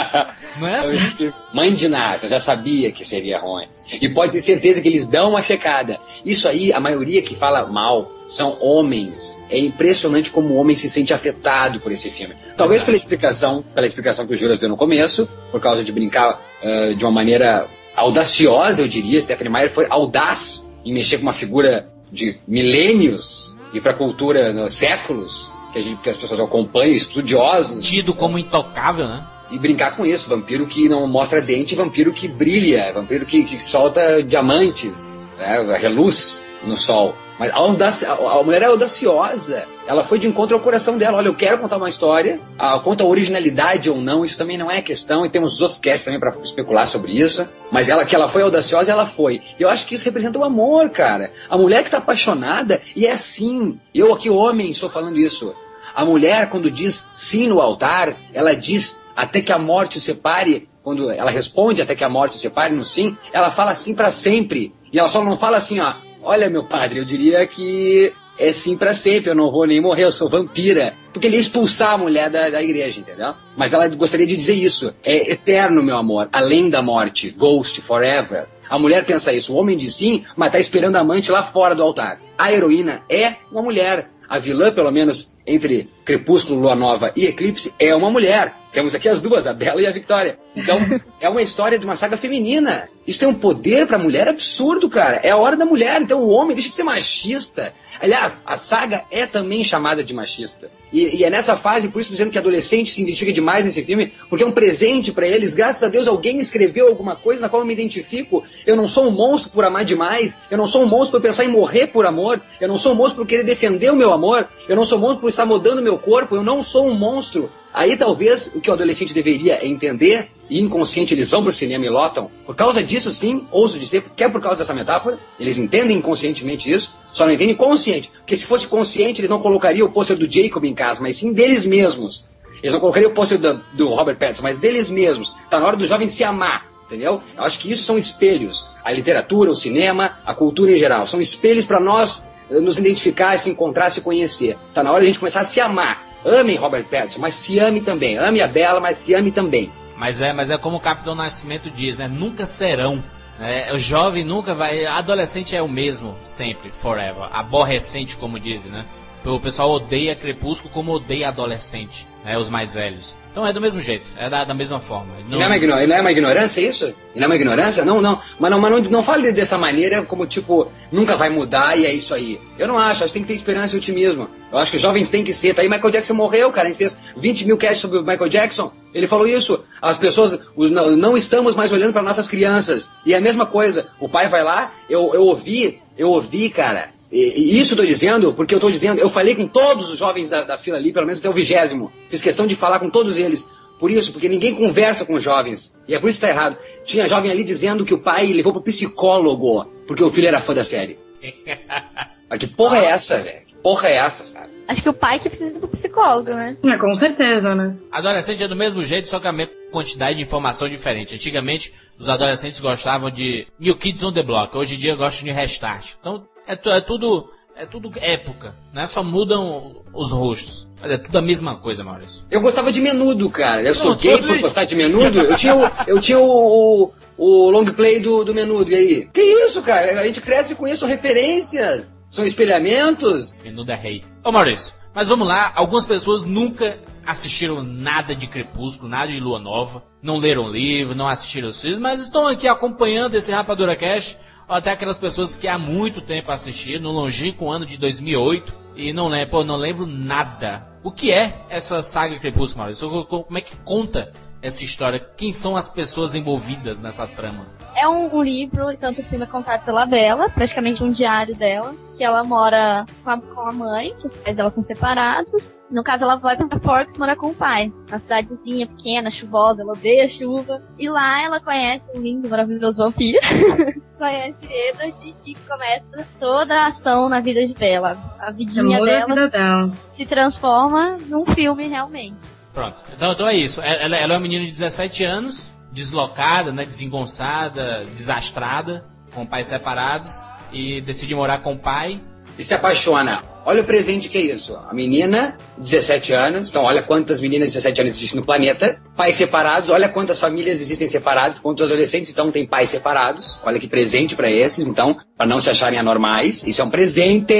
Não é assim? Mãe de Nasa, já sabia que seria ruim. E pode ter certeza que eles dão uma checada. Isso aí, a maioria que fala mal são homens. É impressionante como o homem se sente afetado por esse filme. Talvez pela explicação, pela explicação que o Juras deu no começo, por causa de brincar eh, de uma maneira audaciosa, eu diria. Stephanie Meyer foi audaz em mexer com uma figura de milênios e para a cultura, né, séculos, que, gente, que as pessoas acompanham, estudiosos Tido como intocável, né? e brincar com isso. Vampiro que não mostra dente, vampiro que brilha, vampiro que, que solta diamantes, né, reluz no sol. Mas a, audaci- a- a mulher é audaciosa. Ela foi de encontro ao coração dela. Olha, eu quero contar uma história. Ah, quanto à originalidade ou não, isso também não é questão. E temos os outros casts também para especular sobre isso. Mas ela que ela foi audaciosa, ela foi. E eu acho que isso representa o amor, cara. A mulher que tá apaixonada, e é assim. Eu aqui, homem, estou falando isso. A mulher, quando diz sim no altar, ela diz até que a morte o separe. Quando ela responde até que a morte o separe no sim, ela fala sim para sempre. E ela só não fala assim, ó. Olha, meu padre, eu diria que é sim para sempre. Eu não vou nem morrer, eu sou vampira. Porque ele ia expulsar a mulher da, da igreja, entendeu? Mas ela gostaria de dizer isso. É eterno, meu amor, além da morte. Ghost, forever. A mulher pensa isso. O homem diz sim, mas tá esperando a amante lá fora do altar. A heroína é uma mulher. A vilã, pelo menos entre Crepúsculo, Lua Nova e Eclipse, é uma mulher. Temos aqui as duas, a Bela e a Victoria. Então, é uma história de uma saga feminina. Isso tem um poder pra mulher absurdo, cara. É a hora da mulher. Então, o homem deixa de ser machista. Aliás, a saga é também chamada de machista. E, e é nessa fase, por isso dizendo que adolescente se identifica demais nesse filme, porque é um presente pra eles. Graças a Deus, alguém escreveu alguma coisa na qual eu me identifico. Eu não sou um monstro por amar demais. Eu não sou um monstro por pensar em morrer por amor. Eu não sou um monstro por querer defender o meu amor. Eu não sou um monstro por estar mudando meu corpo. Eu não sou um monstro. Aí talvez o que o adolescente deveria entender, inconsciente eles vão pro cinema e lotam. Por causa disso, sim, ouso dizer, que é por causa dessa metáfora. Eles entendem inconscientemente isso, só não entendem consciente. Porque se fosse consciente, eles não colocariam o pôster do Jacob em casa, mas sim deles mesmos. Eles não colocariam o pôster do, do Robert Pattinson, mas deles mesmos. Tá na hora do jovem se amar. Entendeu? Eu acho que isso são espelhos. A literatura, o cinema, a cultura em geral. São espelhos para nós eh, nos identificar, se encontrar, se conhecer. Tá na hora de a gente começar a se amar. Amem Robert Pattinson, mas se ame também. Ame a Bela, mas se ame também. Mas é, mas é como o Capitão Nascimento diz, né? Nunca serão. né? o jovem nunca vai. Adolescente é o mesmo, sempre, forever. Aborrecente, como dizem, né? O pessoal odeia Crepúsculo como odeia adolescente, né? Os mais velhos. Então é do mesmo jeito, é da, da mesma forma. E não é, uma não é uma ignorância isso? Não é uma ignorância? Não, não. Mas não, mas não, não fale dessa maneira como, tipo, nunca vai mudar e é isso aí. Eu não acho, acho que tem que ter esperança e otimismo. Eu acho que os jovens têm que ser. Tá aí Michael Jackson morreu, cara. A gente fez 20 mil casts sobre o Michael Jackson. Ele falou isso. As pessoas, os- não, não estamos mais olhando para nossas crianças. E é a mesma coisa. O pai vai lá, eu, eu ouvi, eu ouvi, cara. E, e isso tô dizendo, porque eu tô dizendo, eu falei com todos os jovens da, da fila ali, pelo menos até o vigésimo. Fiz questão de falar com todos eles. Por isso, porque ninguém conversa com os jovens. E é por isso que tá errado. Tinha jovem ali dizendo que o pai levou pro psicólogo, porque o filho era fã da série. Mas que porra é essa, velho? Que porra é essa, sabe? Acho que o pai que precisa do psicólogo, né? É, com certeza, né? Adolescente é do mesmo jeito, só que a mesma quantidade de informação diferente. Antigamente, os adolescentes gostavam de New Kids on the Block. Hoje em dia gostam de Restart. Então, é, é tudo é tudo época, né? Só mudam os rostos. Mas é tudo a mesma coisa, Maurício. Eu gostava de menudo, cara. Eu sou Não, gay por gostar de menudo. Eu tinha o, eu tinha o, o, o long play do, do menudo. E aí? Que isso, cara? A gente cresce com isso, referências. São espelhamentos. Menudo é rei. Ô Maurício, mas vamos lá. Algumas pessoas nunca assistiram nada de Crepúsculo, nada de Lua Nova. Não leram livro, não assistiram os filmes, mas estão aqui acompanhando esse Rapadura Cast. Até aquelas pessoas que há muito tempo assistiram, no longínquo ano de 2008. E não lembro, não lembro nada. O que é essa saga Crepúsculo, Maurício? Como é que conta essa história? Quem são as pessoas envolvidas nessa trama? É um, um livro, tanto o filme é contado pela Bella, praticamente um diário dela, que ela mora com a, com a mãe, que os pais dela são separados. No caso, ela vai pra Forks morar com o pai, na cidadezinha pequena, chuvosa, ela odeia chuva. E lá ela conhece um lindo, maravilhoso vampiro. conhece Edward e começa toda a ação na vida de Bella. A vidinha Muda a dela vida dela. se transforma num filme realmente. Pronto. Então, então é isso. Ela, ela é uma menina de 17 anos, deslocada, né, desengonçada, desastrada, com pais separados, e decide morar com o pai. E se apaixona. Olha o presente que é isso. A menina, 17 anos. Então, olha quantas meninas de 17 anos existem no planeta. Pais separados. Olha quantas famílias existem separadas. Quantos adolescentes, então, têm pais separados. Olha que presente para esses, então, para não se acharem anormais. Isso é um presente.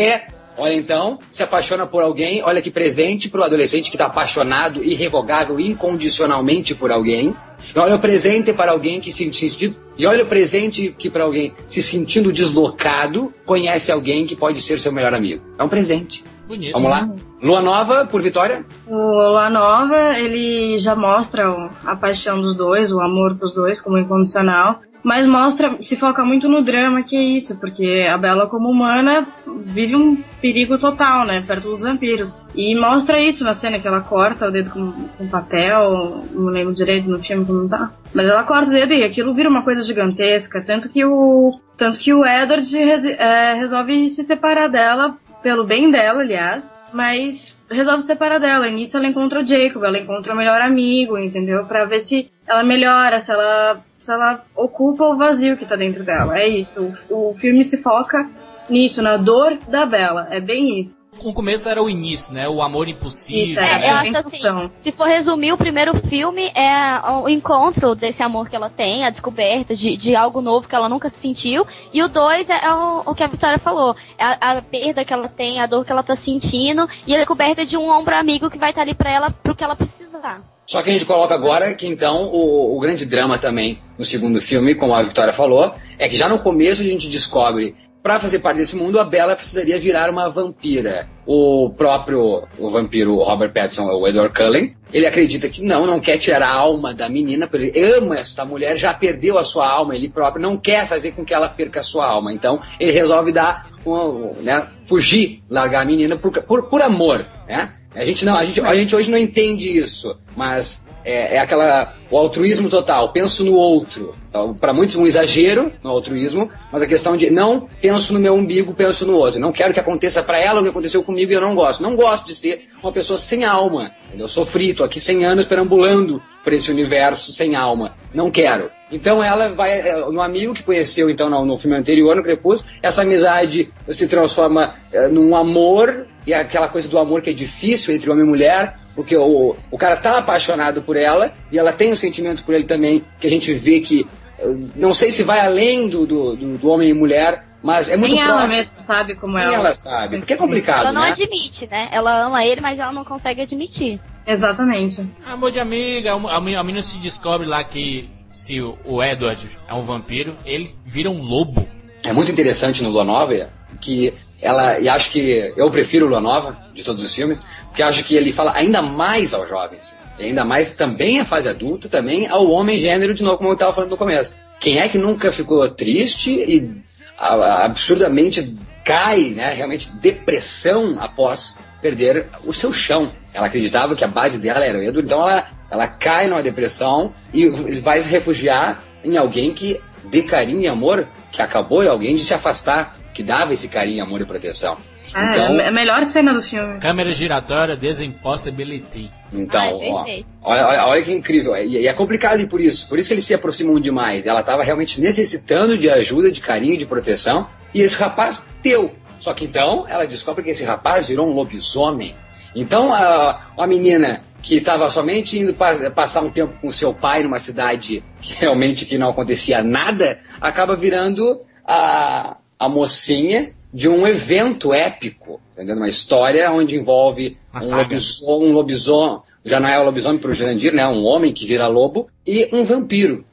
Olha então, se apaixona por alguém, olha que presente para o adolescente que está apaixonado, irrevogável, incondicionalmente por alguém. E olha o presente para alguém que se sentindo e olha o presente que para alguém se sentindo deslocado conhece alguém que pode ser seu melhor amigo. É um presente. Bonito. Vamos lá. Lua Nova por Vitória. O Lua Nova, ele já mostra a paixão dos dois, o amor dos dois como incondicional, mas mostra, se foca muito no drama que é isso, porque a Bela como humana vive um perigo total, né, perto dos vampiros. E mostra isso na cena que ela corta o dedo com, com papel, não lembro direito no filme como tá. Mas ela corta o dedo e aquilo vira uma coisa gigantesca, tanto que o tanto que o Edward é, resolve se separar dela pelo bem dela, aliás, mas resolve se separar dela. E nisso ela encontra o Jacob, ela encontra o melhor amigo, entendeu? Pra ver se ela melhora, se ela, se ela ocupa o vazio que tá dentro dela. É isso. O, o filme se foca nisso, na dor da Bella. É bem isso. O começo era o início, né? O amor impossível. Isso, É, né? eu acho assim, se for resumir, o primeiro filme é o encontro desse amor que ela tem, a descoberta de, de algo novo que ela nunca sentiu. E o dois é, o, o que a Vitória falou. É a, a perda que ela tem, a dor que ela tá sentindo e a descoberta de um ombro amigo que vai estar ali pra ela pro que ela precisar. Só que a gente coloca agora que então o, o grande drama também no segundo filme, como a Victoria falou, é que já no começo a gente descobre para fazer parte desse mundo a Bella precisaria virar uma vampira. O próprio o vampiro Robert Pattinson, o Edward Cullen, ele acredita que não, não quer tirar a alma da menina, porque ele ama esta mulher, já perdeu a sua alma, ele próprio não quer fazer com que ela perca a sua alma. Então ele resolve dar um, né, fugir, largar a menina por, por, por amor, né? A gente não, a gente, a gente hoje não entende isso, mas é, é aquela o altruísmo total. Penso no outro. Então, Para muitos um exagero no altruísmo, mas a questão de não penso no meu umbigo, penso no outro. Não quero que aconteça para ela o que aconteceu comigo e eu não gosto. Não gosto de ser uma pessoa sem alma. Eu sofri, tô aqui 100 anos perambulando por esse universo sem alma. Não quero. Então ela vai é, no amigo que conheceu então no, no filme anterior, no Crepúsculo, essa amizade se transforma é, num amor e aquela coisa do amor que é difícil entre homem e mulher porque o, o cara tá apaixonado por ela e ela tem um sentimento por ele também, que a gente vê que eh, não sei se vai além do, do, do- do homem e mulher, mas é muito Nem ela próximo. mesmo sabe como Nem ela. ela sabe, porque é complicado, Ela não né? admite, né? Ela ama ele, mas ela não consegue admitir. Exatamente. Amor de amiga, a menina se descobre lá que se o o Edward é um vampiro, ele vira um lobo. É muito interessante no Lua Nova que ela, e acho que eu prefiro Lua Nova de todos os filmes, porque acho que ele fala ainda mais aos jovens, e ainda mais também à fase adulta, também ao homem gênero, de novo, como eu estava falando no começo. Quem é que nunca ficou triste e absurdamente cai, né, realmente depressão após perder o seu chão? Ela acreditava que a base dela era o Edward, então ela, ela cai numa depressão e vai se refugiar em alguém que dê carinho e amor, que acabou em alguém de se afastar, que dava esse carinho, amor e proteção. É, Então- é a melhor cena do filme. Câmera giratória Desimpossibility. Então, Ai, ó, perfeito. olha, olha, olha que incrível. E, e é complicado e por isso. Por isso que eles se aproximam demais. Ela estava realmente necessitando de ajuda, de carinho, de proteção. E esse rapaz deu. Só que então ela descobre que esse rapaz virou um lobisomem. Então a, a menina que estava somente indo pa- passar um tempo com seu pai numa cidade que realmente que não acontecia nada, acaba virando a, a mocinha de um evento épico, entendeu? Uma história onde envolve Uma um lobisomem, um lobisomem, já não é o lobisomem para o Jurandir, né? Um homem que vira lobo e um vampiro.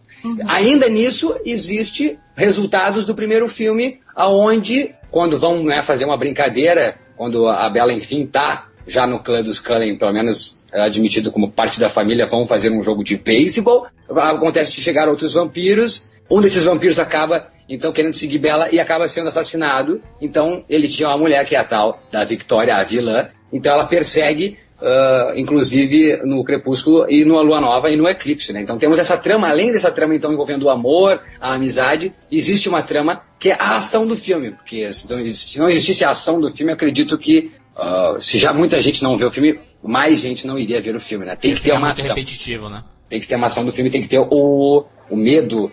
Ainda nisso existe resultados do primeiro filme, aonde quando vão né, fazer uma brincadeira, quando a Bela enfim tá já no clã dos Cullen, pelo menos é admitido como parte da família, vão fazer um jogo de beisebol. Acontece de chegar outros vampiros. Um desses vampiros acaba então querendo seguir Bela e acaba sendo assassinado. Então ele tinha uma mulher que é a tal da Victoria, a vilã. Então ela persegue, ah, inclusive no Crepúsculo e no Lua Nova e no Eclipse. Né? Então temos essa trama, além dessa trama então envolvendo o amor, a amizade, existe uma trama que é a ação do filme. Porque se não, se não existisse a ação do filme, eu acredito que ah, se já muita gente não vê o filme, mais gente não iria ver o filme. Né? Tem que ter uma ação repetitivo, né? tem que ter uma ação do filme, tem que ter o, o medo.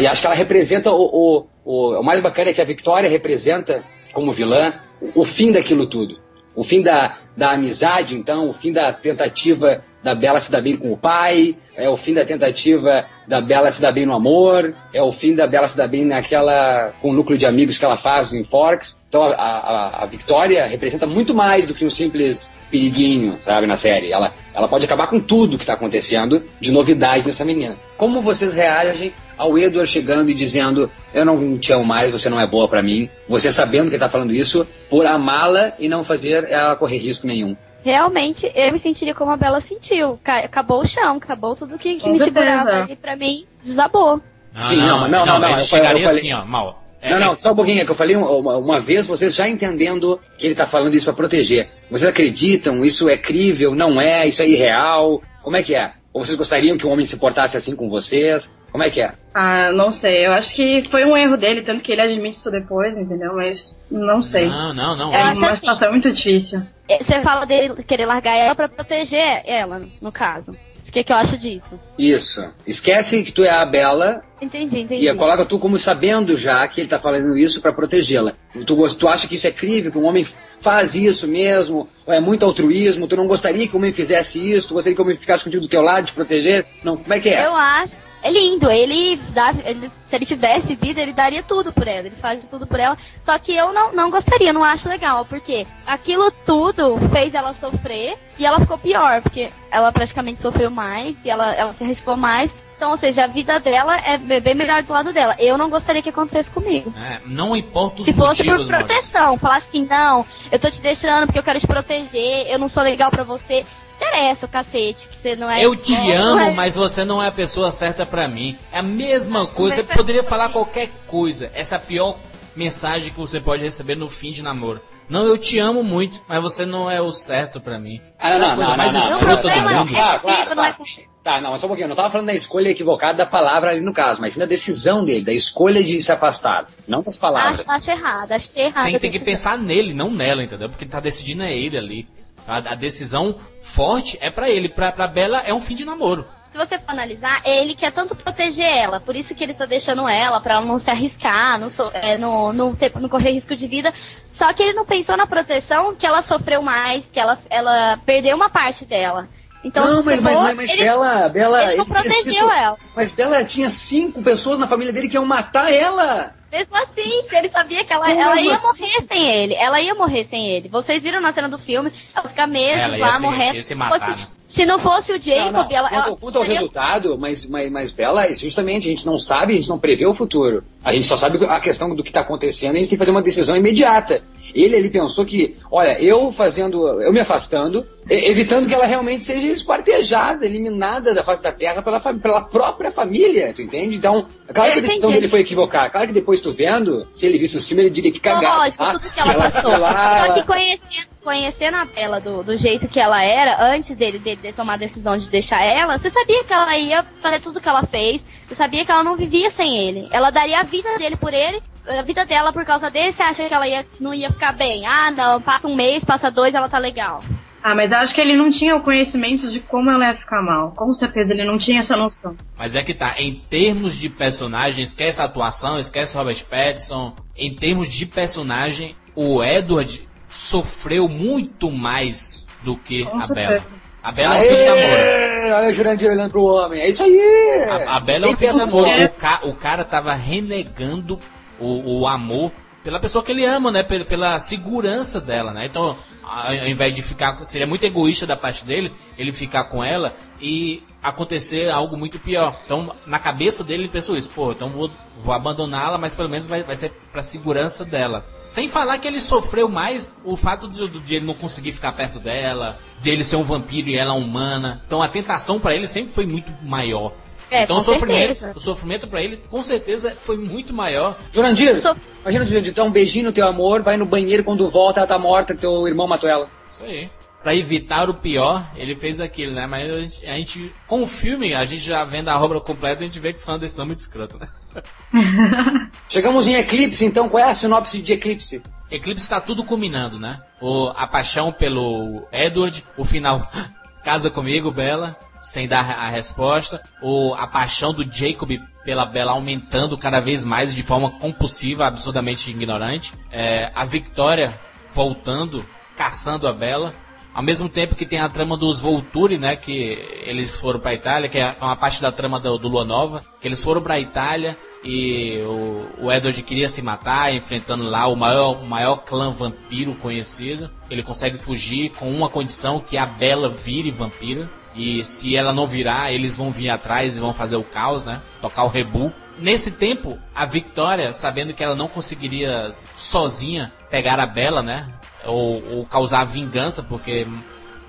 E acho que ela representa o, o, o, o mais bacana é que a Victoria representa, como vilã, o, o fim daquilo tudo. O fim da, da amizade, então, o fim da tentativa da Bela se dar bem com o pai, é o fim da tentativa da Bela se dar bem no amor, é o fim da Bela se dar bem naquela. com o núcleo de amigos que ela faz em Forks. Então a, a, a Victoria representa muito mais do que um simples periguinho, sabe, na série. Ela, ela pode acabar com tudo que está acontecendo de novidade nessa menina. Como vocês reagem ao Edward chegando e dizendo: Eu não te amo mais, você não é boa pra mim. Você sabendo que ele tá falando isso por amá-la e não fazer ela correr risco nenhum. Realmente, eu me sentiria como a Bela sentiu. Ca- Acabou o chão, acabou tudo que, me segurava ali pra mim, desabou. Não, Sim, não, não, não, eu chegaria falei- assim, ó, mal. É, não, não, só um pouquinho, é que eu falei uma, uma vez, vocês já entendendo que ele tá falando isso pra proteger. Vocês acreditam? Isso é crível? Não é? Isso é irreal? Como é que é? Ou vocês gostariam que um homem se portasse assim com vocês? Como é que é? Ah, não sei. Eu acho que foi um erro dele, tanto que ele admite isso depois, entendeu? Mas não sei. Não, não, não. É acho uma assim. situação muito difícil. É, Você fala dele querer largar ela pra proteger ela, no caso. O que, que eu acho disso? Isso. Esquece que tu é a Bela Entendi, entendi. e coloca tu como sabendo já que ele tá falando isso pra protegê-la. Tu, tu acha que isso é crível, que um homem faz isso mesmo, ou é muito altruísmo, tu não gostaria que um homem fizesse isso, tu gostaria que o homem ficasse contigo do teu lado, te proteger? Não, como é que é? Eu acho. É lindo. Ele, dá, ele se ele tivesse vida, ele daria tudo por ela. Ele faz tudo por ela. Só que eu não, não gostaria, não acho legal. Porque aquilo tudo fez ela sofrer e ela ficou pior. Porque ela praticamente sofreu mais e ela, ela se arriscou mais. Então, ou seja, a vida dela é bem melhor do lado dela. Eu não gostaria que acontecesse comigo. É, não importa os Se fosse por motivos, Maurício. proteção, falar assim, não, eu tô te deixando porque eu quero te proteger, eu não sou legal pra você. Interessa o cacete, que você não é. Eu te não amo, é- mas você não é a pessoa certa pra mim. É a mesma coisa. Você Mas- poderia falar qualquer coisa. Essa é a pior mensagem que você pode receber no fim de namoro. Não, eu te amo muito, mas você não é o certo pra mim. Ah, Essa é não, coisa não, mais não, não. escrota do mundo. é- Claro, claro, não é claro. Tá, não, mas só um pouquinho. Eu não tava falando da escolha equivocada da palavra ali no caso, mas sim da decisão dele, da escolha de se afastar. Não das palavras. Acho, acho errado, acho errado. Tem, tem que pensar nele, não nela, entendeu? Porque tá decidindo é ele ali. A, a decisão forte é pra ele. Pra, pra Bela é um fim de namoro. se você for analisar, ele quer tanto proteger ela, por isso que ele tá deixando ela, pra ela não se arriscar, não, so- é, não, não, ter- não correr risco de vida. Só que ele não pensou na proteção, que ela sofreu mais, que ela, ela perdeu uma parte dela. Então, não, se você mas, mas, for, mas, mas ele, Bela, Bela. ele não fez protegeu isso- ela. Mas Bela tinha cinco pessoas na família dele que iam matar ela. Mesmo assim, ele sabia que ela, Como ela ia assim? morrer sem ele. Ela ia morrer sem ele. Vocês viram na cena do filme, ela fica meses Ela ia lá se- morrendo. ia se matar, Fosse- né? Se não fosse o Jacob, Não, não. ela. Quanto, ela quanto ao resultado, mas, mas, mas Bela, justamente, a gente não sabe, a gente não prevê o futuro. A gente só sabe a questão do que está acontecendo, a gente tem que fazer uma decisão imediata. Ele, ele pensou que, olha, eu fazendo, eu me afastando, evitando que ela realmente seja esquartejada, eliminada da face da terra pela, pela própria família, tu entende? Então, claro Eu que a decisão entendi. dele foi equivocar. Claro que depois tu vendo, se ele visse o filme, ele diria que cagada. Lógico, tá? tudo que ela passou. ela- Só que conhecendo, conhecendo a Bela do, do jeito que ela era, antes dele, dele, de tomar a decisão de deixar ela, você sabia que ela ia fazer tudo que ela fez, você sabia que ela não vivia sem ele. Ela daria a vida dele por ele, a vida dela por causa você acha que ela ia, não ia ficar bem? Ah, não, passa um mês, passa dois, ela tá legal. Ah, mas acho que ele não tinha o conhecimento de como ela ia ficar mal. Com certeza ele não tinha essa noção. Mas é que tá, em termos de personagem, esquece a atuação, esquece Robert Pattinson. Em termos de personagem, o Edward sofreu muito mais do que Com a certeza. Bela. A Bela é um filho de amor. Aê, Olha o Jurandir olhando pro homem. É isso aí! A, a Bela é um filho de amor. boa. O, ca- o cara tava renegando o, o amor pela pessoa que ele ama, né? Pela, pela segurança dela, né? Então, ao invés de ficar. Seria muito egoísta da parte dele ele ficar com ela e acontecer algo muito pior. Então, na cabeça dele, ele pensou isso: pô, então vou, vou abandoná-la, mas pelo menos vai, vai ser pra segurança dela. Sem falar que ele sofreu mais o fato de, de ele não conseguir ficar perto dela, de ele ser um vampiro e ela humana. Então, a tentação pra ele sempre foi muito maior. É, então o sofrimento, certeza. o sofrimento para ele com certeza foi muito maior. Jurandir, Sof- imagina, Jurandir, dá um beijinho no teu amor, vai no banheiro, quando volta ela tá morta, teu irmão matou ela. Isso aí. Pra evitar o pior, ele fez aquilo, né? Mas a gente, a gente- com o filme, a gente já vendo a obra completa, a gente vê que fã desse são muito escroto, né? Chegamos em Eclipse, então qual é a sinopse de Eclipse? Eclipse tá tudo culminando, né? O, a paixão pelo Edward, o final, casa comigo, Bela, sem dar a resposta. O, a paixão do Jacob pela Bela aumentando cada vez mais de forma compulsiva, absurdamente ignorante. É, a Victoria voltando, caçando a Bela. Ao mesmo tempo que tem a trama dos Volturi, né? Que eles foram pra Itália, que é uma parte da trama do, do Lua Nova. Que eles foram pra Itália e o, o Edward queria se matar, enfrentando lá o maior, maior clã vampiro conhecido. Ele consegue fugir com uma condição que a Bela vire vampira. E se ela não virar, eles vão vir atrás e vão fazer o caos, né? Tocar o rebu. Nesse tempo, a Victoria, sabendo que ela não conseguiria sozinha pegar a Bela, né? Ou, ou causar vingança, porque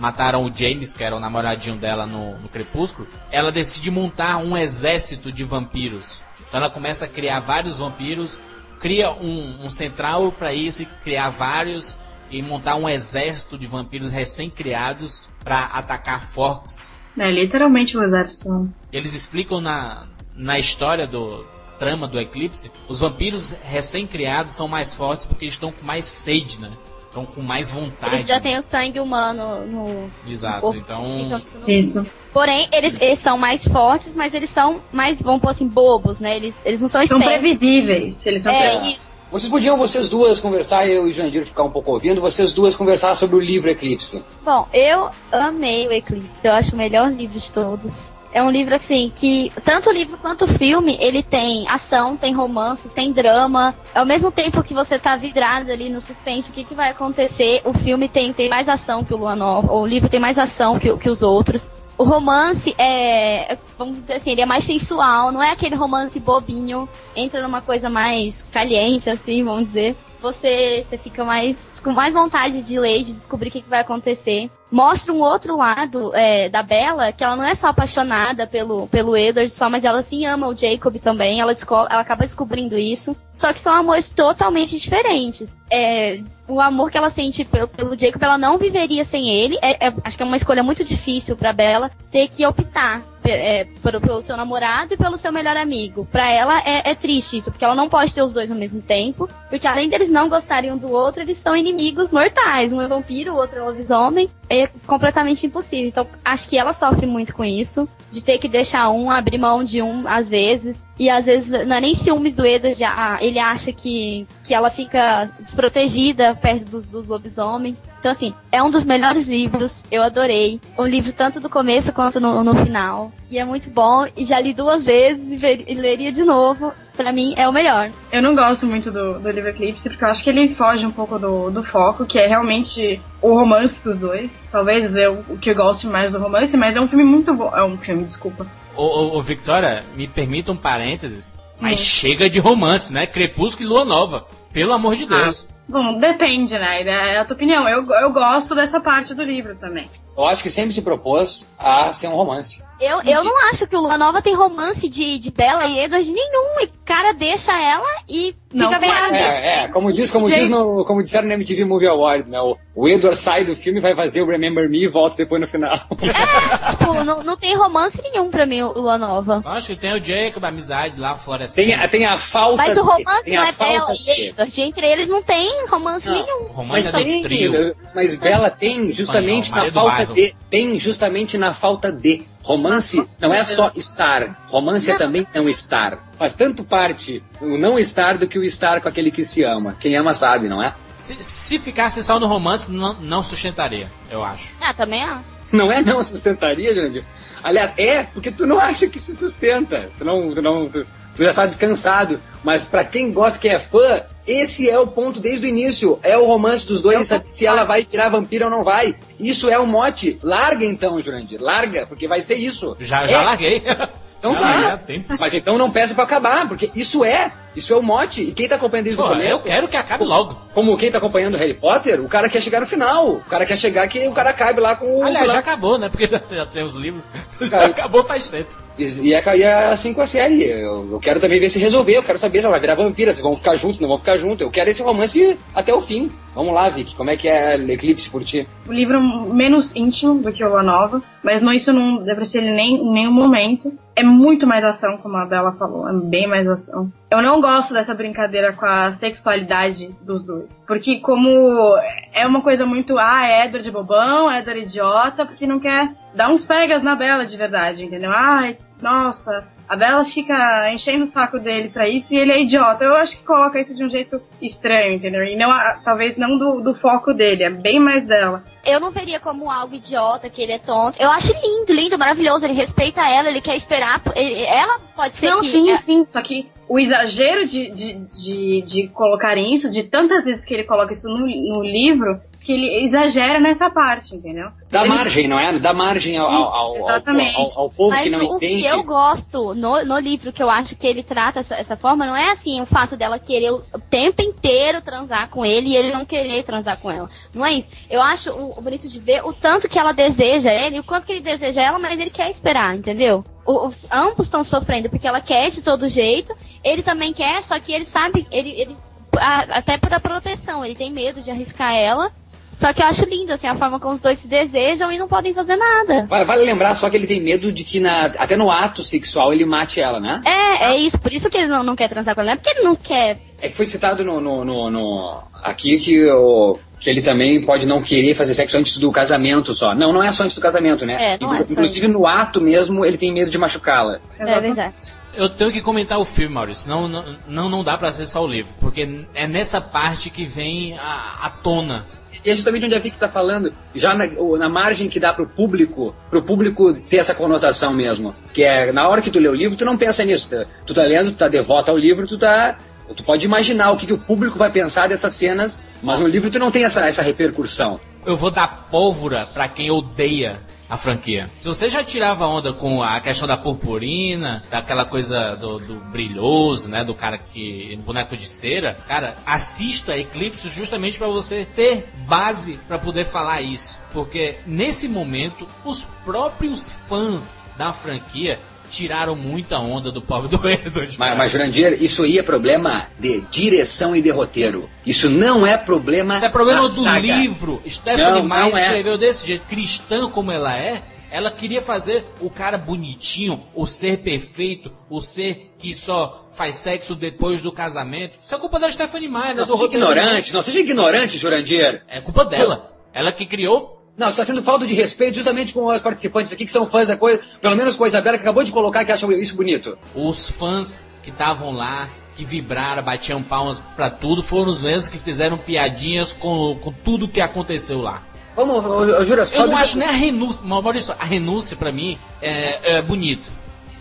mataram o James, que era o namoradinho dela no, no Crepúsculo, ela decide montar um exército de vampiros. Então ela começa a criar vários vampiros, cria um, um central para isso, criar vários e montar um exército de vampiros recém-criados para atacar Forks. É literalmente o exército. Eles explicam na, na história do trama do Eclipse, os vampiros recém-criados são mais fortes porque estão com mais sede, né? Estão com mais vontade. Eles já têm o sangue humano no. Exato, corpo, então- assim, então isso não- Isso. Porém, eles, eles são mais fortes, mas eles são mais, vamos pôr assim, bobos, né? Eles, eles não são São espertos. previsíveis. Eles são É, previsíveis. isso. Vocês podiam, vocês duas, conversar, eu e o Jurandir ficar um pouco ouvindo, vocês duas conversar sobre o livro Eclipse. Bom, eu amei o Eclipse, eu acho o melhor livro de todos. É um livro assim que, tanto o livro quanto o filme, ele tem ação, tem romance, tem drama. Ao mesmo tempo que você tá vidrado ali no suspense, o que, que vai acontecer, o filme tem, tem mais ação que o Lua Nova, ou o livro tem mais ação que, que os outros. O romance é, vamos dizer assim, ele é mais sensual, não é aquele romance bobinho, entra numa coisa mais caliente, assim, vamos dizer. Você, você fica mais com mais vontade de ler, de descobrir o que, que vai acontecer. Mostra um outro lado é, da Bella, que ela não é só apaixonada pelo, pelo Edward só, mas ela sim ama o Jacob também. Ela, ela acaba descobrindo isso. Só que são amores totalmente diferentes. É, o amor que ela sente pelo, pelo Jacob, ela não viveria sem ele. É- é- acho que é uma escolha muito difícil pra Bella ter que optar é, pelo, pelo seu namorado e pelo seu melhor amigo. Pra ela é, é triste isso, porque ela não pode ter os dois ao mesmo tempo. Porque além deles não gostarem um do outro, eles são inimigos mortais. Um é vampiro, o outro é lobisomem. É completamente impossível. Então, acho que ela sofre muito com isso, de ter que deixar um, abrir mão de um, às vezes. E às vezes não é nem ciúmes do Edward, ah, ele acha que, que ela fica desprotegida perto dos, dos lobisomens. Então, assim, é um dos melhores livros, eu adorei. O livro tanto do começo quanto no, no final. E é muito bom, e já li duas vezes e, ver, e leria de novo. Pra mim, é o melhor. Eu não gosto muito do, do livro Eclipse, porque eu acho que ele foge um pouco do, do foco, que é realmente o romance dos dois. Talvez eu o que eu goste mais do romance, mas é um filme muito bom. É um filme, desculpa. Ô, ô, ô, Victoria, me permita um parênteses, mas chega de romance, né? Crepúsculo e Lua Nova. Pelo amor de Deus. Bom, depende, né? É a tua opinião. Eu, eu gosto dessa parte do livro também. Eu acho que sempre se propôs a ser um romance. Eu, eu não acho que o Lua Nova tem romance de, de Bella e Edward nenhum. E o cara deixa ela e Não, fica bem É, é, como diz, como diz no, como disseram no MTV Movie Award, né? O, o Edward sai do filme, vai fazer o Remember Me e volta depois no final. tipo, não, não tem romance nenhum pra mim, o Lua Nova. Acho que tem o Jacob, a amizade lá, florescendo. Tem, a- tem a falta Mas o romance não é falta Bella de- e Edward. Entre eles não tem romance nenhum. Romance Mas é tem, do trio. mas Bela tem justamente Espanhol, na do falta de. Tem justamente na falta de. Romance não é só estar. Romance é também não estar. Faz tanto parte o não estar do que o estar com aquele que se ama. Quem ama sabe, não é? Se, se ficasse só no romance, não, não sustentaria, eu acho. Ah, também acho. Não é não sustentaria, Jandir? Aliás, é porque tu não acha que se sustenta. Tu não, tu não, tu, tu já tá cansado. Mas pra quem gosta, que é fã, esse é o ponto desde o início. É o romance dos dois, sabe se ela vai virar vampira ou não vai. Isso é o mote. Larga então, Jurandir. Larga, porque vai ser isso. Já, É. já larguei. Então tá. há tempo. Mas então não peça pra acabar, porque isso é. Isso é o mote. E quem tá acompanhando desde Pô, o começo. eu quero que acabe logo. Como quem tá acompanhando Harry Potter, o cara quer chegar no final. O cara quer chegar que o cara acabe lá com o. Aliás, lá- já acabou, né? Porque já tem, já tem os livros. Já Cara, acabou faz tempo. E e é, e é assim com a série. Eu, eu quero também ver se resolver. Eu quero saber se ela vai virar vampira, se vão ficar juntos, não vão ficar juntos. Eu quero esse romance até o fim. Vamos lá, Vicky. Como é que é Eclipse por ti? O livro menos íntimo do que o Lua Nova, mas não, isso não deprecia ele nem, em nenhum momento. É muito mais ação, como a Bela falou, é bem mais ação. Eu não gosto dessa brincadeira com a sexualidade dos dois. Porque como é uma coisa muito, ah, é Edward bobão, é Edward idiota, porque não quer dar uns pegas na Bela de verdade, entendeu? Ai, nossa, a Bela fica enchendo o saco dele pra isso e ele é idiota. Eu acho que coloca isso de um jeito estranho, entendeu? E não, a- talvez não do, do foco dele, é bem mais dela. Eu não veria como algo idiota, que ele é tonto. Eu acho lindo, lindo, maravilhoso. Ele respeita ela, ele quer esperar. ele- ela pode ser Não, que. sim, é- sim. Só que o exagero de, de, de, de colocarem isso, de tantas vezes que ele coloca isso no, no livro, que ele exagera nessa parte, entendeu? Dá Ele- margem, não é? Dá margem ao, ao, ao, ao, povo Mas que não o entende. que eu gosto no, no livro, que eu acho que ele trata essa, essa forma, não é assim o fato dela querer o tempo inteiro transar com ele e ele não querer transar com ela. Não é isso. Eu acho o, o bonito de ver o tanto que ela deseja ele, o quanto que ele deseja ela, mas ele quer esperar, entendeu? O- o- ambos estão sofrendo porque ela quer de todo jeito, ele também quer, só que ele sabe, ele, ele a- até para proteção, ele tem medo de arriscar ela. Só que eu acho lindo, assim, a forma como os dois se desejam e não podem fazer nada. Vale, vale lembrar só que ele tem medo de que na, até no ato sexual ele mate ela, né? É, é isso. Por isso que ele não, não quer transar com ela. Não é porque ele não quer. É que foi citado no, no, no- no- aqui que, o, que ele também pode não querer fazer sexo antes do casamento só. Não, não é só antes do casamento, né? É, não é só Inclusive no ato mesmo ele tem medo de machucá-la. É verdade. Eu tenho que comentar o filme, Maurício. Não, não, não, dá pra ser só o livro. Porque é nessa parte que vem a, a tona. E é justamente onde a Vicky tá falando, já na, o- na margem que dá pro público, pro público ter essa conotação mesmo. Que é, na hora que tu lê o livro, tu não pensa nisso. Tu, tu tá lendo, tu tá devota ao livro, tu tá. Tu pode imaginar o que, que o público vai pensar dessas cenas, mas no livro tu não tem essa, essa repercussão. Eu vou dar pólvora pra quem odeia a franquia. Se você já tirava onda com a questão da purpurina, daquela coisa do, do brilhoso, né, do cara que boneco de cera, cara, assista Eclipse justamente pra você ter base pra poder falar isso, porque nesse momento os próprios fãs da franquia tiraram muita onda do pobre do Edward. Mas, mas Jurandir, isso aí é problema de direção e de roteiro. Isso não é problema. Isso é problema do saga. livro. Stephanie Meyer é. escreveu desse jeito. Cristã como ela é, ela queria fazer o cara bonitinho, o ser perfeito, o ser que só faz sexo depois do casamento. Isso é culpa da Stephanie Meyer, né? Não do seja roteiro. ignorante, não seja ignorante, Jurandir. É culpa dela. Ela que criou Não, está sendo falta de respeito justamente com os participantes aqui que são fãs da coisa, pelo menos com a Isabela que acabou de colocar que acham isso bonito. Os fãs que estavam lá, que vibraram, batiam palmas pra tudo, foram os mesmos que fizeram piadinhas com, com tudo que aconteceu lá. Vamos, eu, eu juro, só Eu não acho nem a renúncia, Maurício, a renúncia pra mim é, é bonito.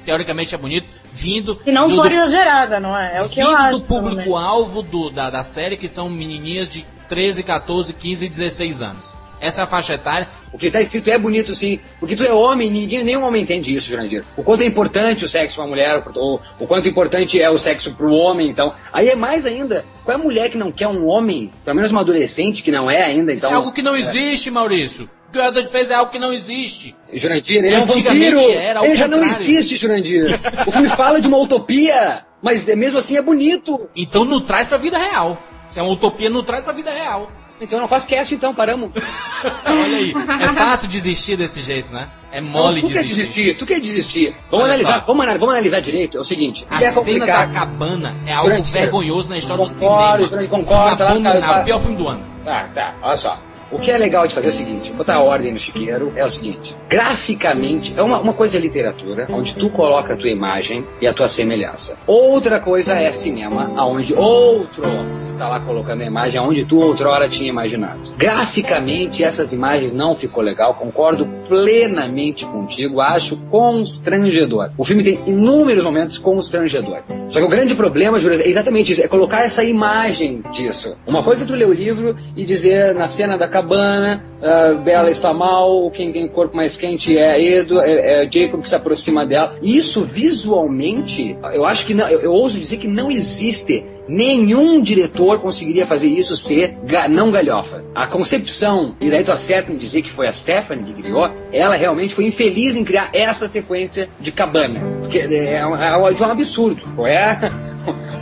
Teoricamente é bonito, vindo Se não do, for exagerada, não é? É o que eu vindo acho. do público-alvo da, da série, que são menininhas de 13, 14, 15 e 16 anos. Essa é a faixa etária. O que tá escrito é bonito, sim. Porque tu é homem, ninguém, nenhum homem entende isso, Jurandir. O quanto é importante o sexo pra mulher, o, o quanto importante é o sexo pro homem, então. Aí é mais ainda. Qual é a mulher que não quer um homem, pelo menos uma adolescente que não é ainda, Isso então. é algo que não existe, Maurício. O que o Edward fez é algo que não existe. Jurandir, ele é um vampiro. era ele já não contrário. existe, Jurandir. o filme fala de uma utopia, mas é- mesmo assim é bonito. Então não traz pra vida real. Se é uma utopia, não traz pra vida real. Então não faz cast então, paramos. Olha aí. É fácil desistir desse jeito, né? É mole Não, tu quer desistir. desistir, tu quer desistir. Vamos Olha analisar, só. vamos, analisar, vamos analisar direito. É o seguinte, A é cena da cabana é algo vergonhoso na história do concordo, cinema. Jurandir, concordo, Filme tá lá, abominável, tá- tá- pior filme do ano. Tá, tá, olha só. O que é legal de fazer é o seguinte, botar ordem no chiqueiro é o seguinte, graficamente, é uma, uma coisa é literatura, onde tu coloca a tua imagem e a tua semelhança. Outra coisa é cinema, onde outro está lá colocando a imagem onde tu outrora tinha imaginado. Graficamente, essas imagens não ficou legal, concordo plenamente contigo, acho constrangedor. O filme tem inúmeros momentos constrangedores. Só que o grande problema, Júlio, é exatamente isso, é colocar essa imagem disso. Uma coisa é tu ler o livro e dizer na cena da cabana, ah, Bela está mal, quem tem corpo mais quente é Edo, é, é Jacob que se aproxima dela. Isso visualmente, eu acho que não, eu, eu ouso dizer que não existe Nenhum diretor conseguiria fazer isso ser ga- não galhofa. A concepção, e daí tu acerta em dizer que foi a Stephanie que criou, ela realmente foi infeliz em criar essa sequência de cabana. Porque é, é, é de um absurdo. É,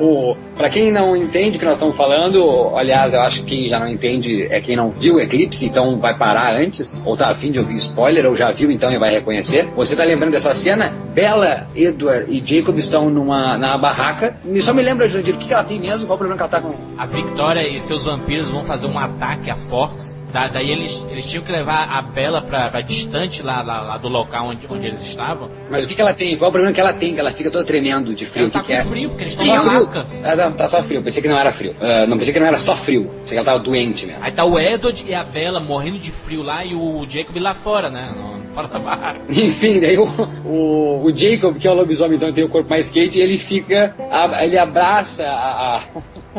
o, pra quem não entende o que nós estamos falando, aliás, eu acho que quem já não entende é quem não viu Eclipse, então vai parar antes, ou tá afim de ouvir spoiler, ou já viu então e vai reconhecer. Você tá lembrando dessa cena? Bella, Edward e Jacob estão numa na barraca. Me só me lembra, Jandir, o que, que ela tem mesmo? Qual o problema que ela tá com. A Victoria e seus vampiros vão fazer um ataque a Fox. Da- daí eles, eles tinham que levar a Bella pra, pra distante lá, lá, lá do local onde, onde eles estavam. Mas o que, que ela tem? Qual o problema que ela tem? Que ela fica toda tremendo de frio. Ela o que, tá que com é? frio, porque eles estão frio. Alasca. Ah, tá, tá só frio. Pensei que não era frio. Ah, não, pensei que não era só frio. Pensei que ela tava doente mesmo. Aí tá o Edward e a Bella morrendo de frio lá e o Jacob lá fora, né? No- Fora da barraca. Enfim, daí o, o, o Jacob, que é o lobisomem, então tem o corpo mais quente, ele fica. a- ele abraça a. a-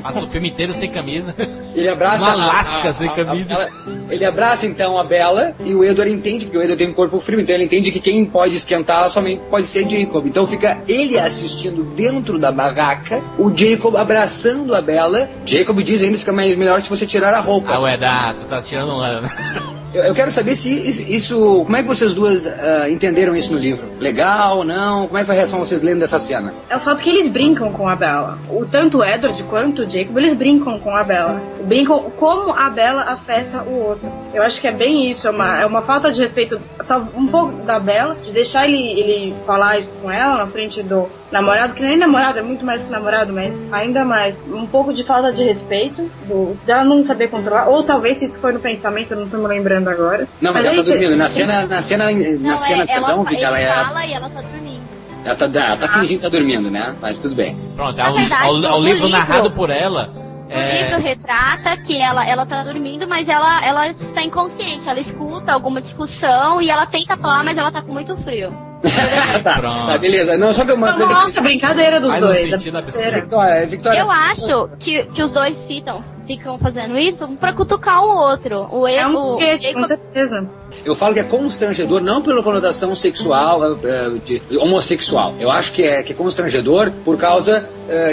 Passa o filme inteiro sem camisa. ele abraça. No a- Alasca, a- sem camisa. ela- ele abraça então a Bela e o Edward entende, porque o Edward tem um corpo frio, então ele entende que quem pode esquentá-la somente pode ser Jacob. Então fica ele assistindo dentro da barraca, o Jacob abraçando a Bela. Jacob diz ainda fica mais, melhor se você tirar a roupa. Ah, ué, dá, tu tá tirando onda, né? Eu, eu quero saber se isso, Como é que vocês duas ah, entenderam isso no livro? Legal, não? Como é que foi a reação vocês lendo dessa cena? É o fato que eles brincam com a Bella. O, tanto o Edward quanto o Jacob, eles brincam com a Bella. Brincam como a Bella afeta o outro. Eu acho que é bem isso, é uma, é uma falta de respeito tá, um pouco da Bella, de deixar ele, ele falar isso com ela na frente do namorado, que nem namorado, é muito mais que namorado, mas ainda mais. Um pouco de falta de respeito, do, dela não saber controlar, ou talvez se isso foi no pensamento, eu não tô me lembrando agora. Não, mas, é ela tá dormindo. Na cena, na cena, na Não, cena, é, perdão, ela, que ele ela é. fala e ela tá dormindo. Ela tá, ela tá fingindo que tá dormindo, né? Mas tudo bem. Pronto, Na é o, verdade, é é o livro narrado por ela. O É, livro retrata que ela, ela tá dormindo, mas ela, ela está inconsciente. Ela escuta alguma discussão e ela tenta falar, mas ela tá com muito frio. tá, Pronto. tá, beleza. Não, só que uma coisa. Nossa, brincadeira dos Faz um dois. sentido é absurdo. brincadeira. Victoria, Victoria. Eu acho que, que os dois citam, ficam fazendo isso pra cutucar o outro. O, É erro, um o sketch, com Jacob certeza. Eu falo que é constrangedor não pela conotação sexual, eh, eh, de, de homossexual. Eu acho que é, que é constrangedor por causa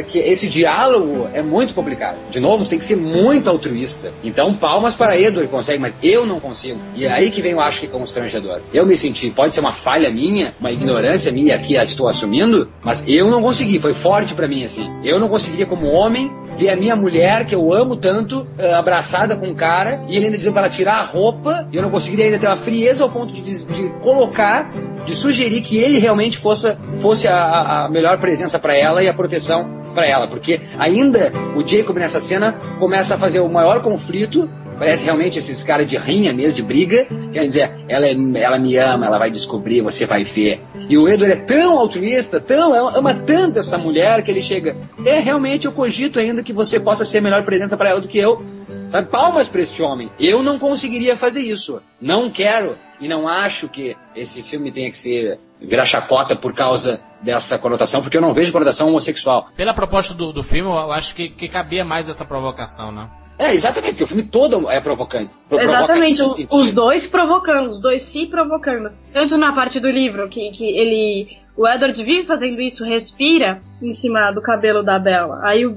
que esse diálogo é muito complicado. De novo, tem que ser muito altruísta. Então, palmas para Edward consegue, mas eu não consigo. E é aí que vem, eu acho que é constrangedor. Eu me senti, pode ser uma falha minha, uma ignorância minha que a estou assumindo, mas eu não consegui. Foi forte para mim assim. Eu não conseguiria como homem ver a minha mulher que eu amo tanto eh, abraçada com um cara e ele ainda dizendo para ela tirar a roupa. E eu não conseguiria ainda ter uma frieza ao ponto de, de colocar, de sugerir que ele realmente fosse, fosse a, a- melhor presença para ela e a proteção pra ela, porque ainda o Jacob nessa cena começa a fazer o maior conflito. Parece realmente esses caras de rinha mesmo, de briga. Quer dizer, ela, é- ela me ama, ela vai descobrir, você vai ver. E o Edward é tão altruísta, tão, ama tanto essa mulher que ele chega. É, realmente eu cogito ainda que você possa ser a melhor presença para ela do que eu. Sabe, palmas para este homem. Eu não conseguiria fazer isso. Não quero e não acho que esse filme tenha que ser virar chacota por causa dessa conotação, porque eu não vejo conotação homossexual. Pela proposta do, do filme, eu acho que, que cabia mais essa provocação, né? É, exatamente, porque o filme todo é provocante. Pro- Exatamente, esse o- sentido. os dois provocando, os dois se provocando. Tanto na parte do livro, que, que ele. O Edward vive fazendo isso, respira em cima do cabelo da Bella. Aí o,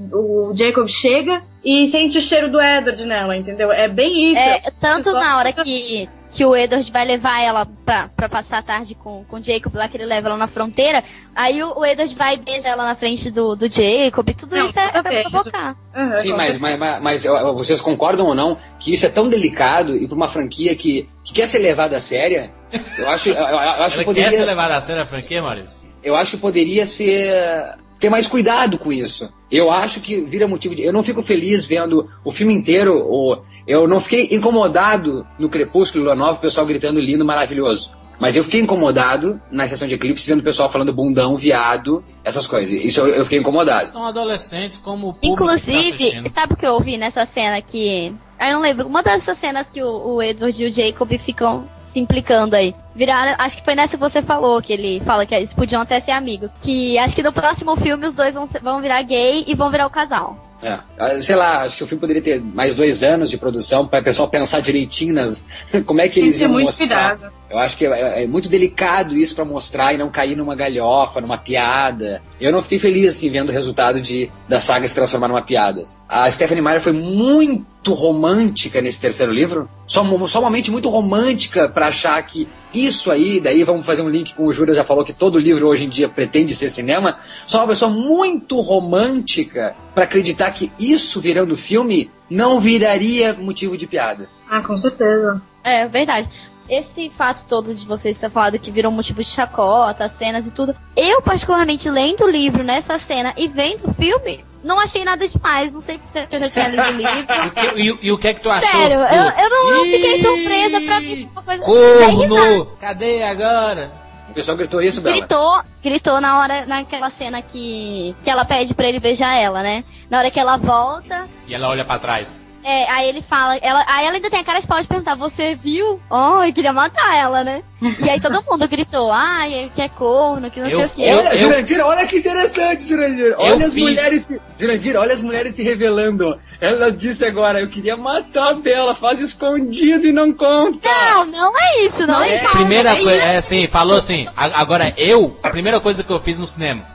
o Jacob chega e sente o cheiro do Edward nela, entendeu? É bem isso. É, tanto na hora que, que o Edward vai levar ela pra, pra passar a tarde com, com o Jacob lá, que ele leva ela na fronteira, aí o, o Edward vai e beija ela na frente do, do Jacob, e tudo Não, isso é, é pra provocar. Aham, Sim, mas, mas, mas, mas, vocês concordam ou não que isso é tão delicado e para uma franquia que, que quer ser levada a séria? Eu acho, eu, eu acho que poderia. quer ser levada a sério a franquia, Maurício? eu acho que poderia ser ter mais cuidado com isso. Eu acho que vira motivo de. Eu não fico feliz vendo o filme inteiro, ou eu não fiquei incomodado no Crepúsculo Lua Nova, o pessoal gritando lindo, maravilhoso. Mas eu fiquei incomodado na sessão de eclipse vendo o pessoal falando bundão, viado, essas coisas. Isso eu, eu fiquei incomodado. São adolescentes como o público tá Inclusive, assistindo. sabe o que eu ouvi nessa cena que. Ah, eu não lembro. Uma dessas cenas que o, o Edward e o Jacob ficam se implicando aí. Viraram. Acho que foi nessa que você falou, que ele fala que eles podiam até ser amigos. Que acho que no próximo filme os dois vão, ser- vão virar gay e vão virar o casal. É. Ah, Sei lá, acho que o filme poderia ter mais dois anos de produção para o pessoal pensar direitinho nas. como é que eles que ter iam muito mostrar. cuidado. Eu acho que é, é muito delicado isso pra mostrar e não cair numa galhofa, numa piada. Eu não fiquei feliz assim vendo o resultado de da saga se transformar numa piada. A Stephanie Meyer foi muito romântica nesse terceiro livro, só, só uma mente muito romântica pra achar que isso aí, daí vamos fazer um link com o Júlio já falou que todo livro hoje em dia pretende ser cinema, só uma pessoa muito romântica pra acreditar que isso virando filme não viraria motivo de piada. Ah, com certeza. É, verdade. Esse fato todo de vocês ter falado que virou motivo de chacota, cenas e tudo. Eu, particularmente, lendo o livro nessa cena e vendo o filme, não achei nada demais. Não sei se eu já tinha lido o livro. E o que- E, e o que é que tu achou? Sério, eu, eu não fiquei surpresa pra mim. foi Uma coisa. Corno! Cadê agora? O pessoal gritou isso, Bela. Gritou, gritou na hora, naquela cena que, que ela pede pra ele beijar ela, né? Na hora que ela volta, E ela olha pra trás. É, aí ele fala, ela, aí ela ainda tem a cara de pau de perguntar, você viu? Oh, eu queria matar ela, né? E aí todo mundo gritou, ai, que é corno, que não Eu- sei o quê. eu- Olha, Jurandir, olha que interessante, Jurandir. Olha as fiz. mulheres se... Jurandir, olha as mulheres se revelando. Ela disse agora, eu queria matar a Bela, faz escondido e não conta. Não, não é isso, não, é, isso. Primeira coisa, é assim, falou assim. a- agora eu, a primeira coisa que eu fiz no cinema.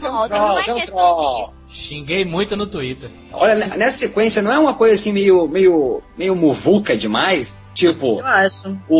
Não, não é é um questão troll. Xinguei muito no Twitter. Olha, ne- nessa sequência não é uma coisa assim meio, meio, meio muvuca demais? Tipo, Eu acho. o,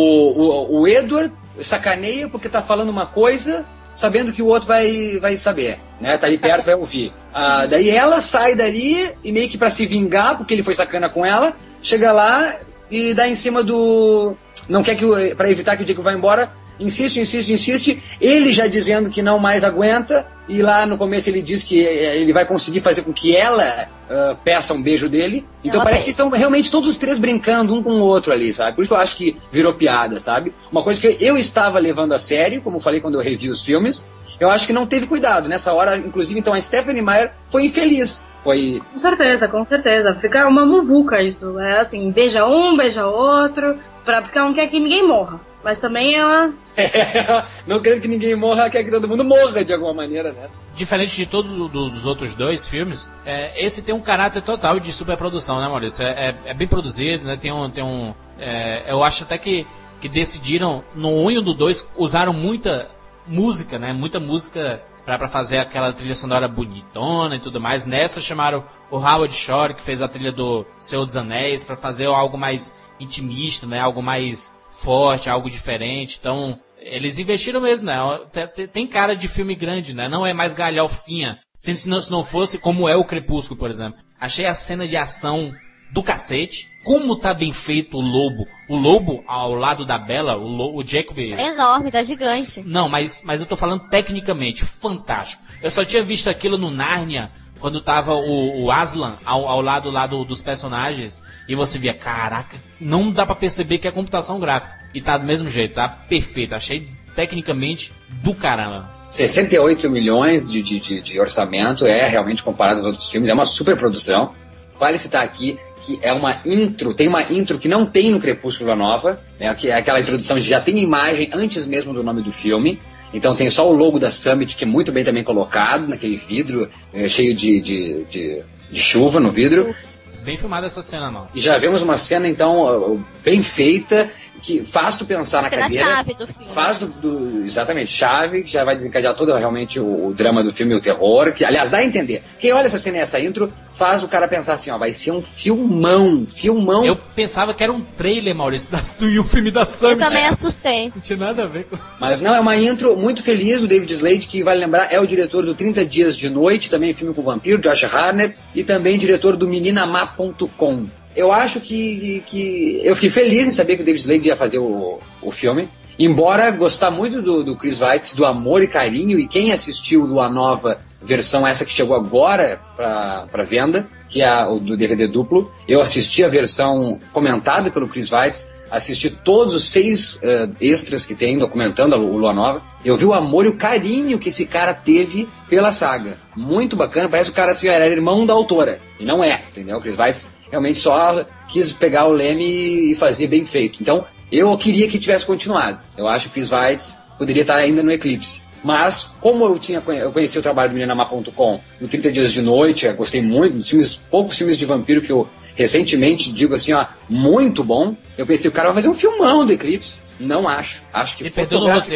o, o Edward sacaneia porque tá falando uma coisa, sabendo que o outro vai, vai saber, né? Tá ali perto, vai ouvir. Ah, daí ela sai dali e meio que pra se vingar, porque ele foi sacana com ela, chega lá e dá em cima do. Não quer que o. Pra evitar que o Jacob vá embora, insiste, insiste, insiste. Ele já dizendo que não mais aguenta, e lá no começo ele diz que eh, ele vai conseguir fazer com que ela ah, peça um beijo dele. Então Ela parece pede. que estão realmente todos os três brincando um com o outro ali, sabe? Por isso que eu acho que virou piada, sabe? Uma coisa que eu estava levando a sério, como falei quando eu revi os filmes, eu acho que não teve cuidado. Nessa hora, inclusive, então a Stephanie Meyer foi infeliz. Foi. Com certeza, com certeza. Fica uma muvuca isso. É assim, beija um, beija outro, pra, porque não quer que ninguém morra. Mas também ela. não querendo que ninguém morra, quer que todo mundo morra de alguma maneira, né? Diferente de todos o- dos outros dois filmes, é, esse tem um caráter total de superprodução, né, Maurício? É, é- é bem produzido, né? Tem um. Tem um é, eu acho até que, que decidiram, no 1 e no 2, usaram muita música, né? Muita música pra, pra fazer aquela trilha sonora bonitona e tudo mais. Nessa chamaram o Howard Shore, que fez a trilha do Senhor dos Anéis, pra fazer algo mais intimista, né? Algo mais forte, algo diferente. Então, eles investiram mesmo, né? Tem- cara de filme grande, né? Não é mais galhofinha. Se se não, se não fosse como é o Crepúsculo, por exemplo. Achei a cena de ação do cacete. Como tá bem feito o lobo. O lobo ao lado da Bela, o, lo, o Jacob. É enorme, tá gigante. Não, mas, mas eu tô falando tecnicamente, fantástico. Eu só tinha visto aquilo no Nárnia, quando tava o, o Aslan ao, ao lado lá do- dos personagens, e você via, caraca, não dá pra perceber que é computação gráfica. E tá do mesmo jeito, tá perfeito. Achei tecnicamente do caramba. 68 milhões de, de, de, de orçamento, é realmente comparado aos outros filmes, é uma super produção. Vale citar aqui que é uma intro, tem uma intro que não tem no Crepúsculo Nova, né, que é aquela introdução que já tem imagem antes mesmo do nome do filme. Então tem só o logo da Summit, que é muito bem também colocado naquele vidro, eh, cheio de, de, de, de chuva no vidro. Bem filmada essa cena, não. E já vemos uma cena, então, uh, bem feita, que faz tu pensar na Cena cadeira. chave do filme. Faz do, do- exatamente, chave, que já vai desencadear todo realmente o, o drama do filme e o terror, que aliás dá a entender. Quem olha essa cena e essa intro, faz o cara pensar assim, ó, vai ser um filmão, filmão. Eu pensava que era um trailer, Maurício, da, do filme da Eu Summit. também assustei. Não tinha nada a ver com. Mas não, é uma intro muito feliz. O David Slade, que vale lembrar, é o diretor do 30 Dias de Noite, também filme com vampiro, Josh Harnett, e também diretor do Meninamá.com. Eu acho que, que. Eu fiquei feliz em saber que o David Slade ia fazer o, o filme. Embora gostar muito do, do Chris Weitz, do amor e carinho, e quem assistiu Lua Nova, versão essa que chegou agora para venda, que é a o do DVD duplo, eu assisti a versão comentada pelo Chris Weitz, assisti todos os seis eh, extras que tem documentando a Lu- Lua Nova. Eu vi o amor e o carinho que esse cara teve pela saga. Muito bacana, parece o cara assim, era irmão da autora. E não é, entendeu? O Chris Weitz realmente só quis pegar o Leme e fazer bem feito. Então, eu queria que tivesse continuado. Eu acho que o Chris Weitz poderia estar ainda no Eclipse. Mas, como eu tinha eu conheci o trabalho do Meninamar.com no 30 Dias de Noite, eu gostei muito dos filmes, poucos filmes de vampiro que eu recentemente digo assim, ó, muito bom. Eu pensei, o cara vai fazer um filmão do Eclipse. Não acho. Acho que fotografi-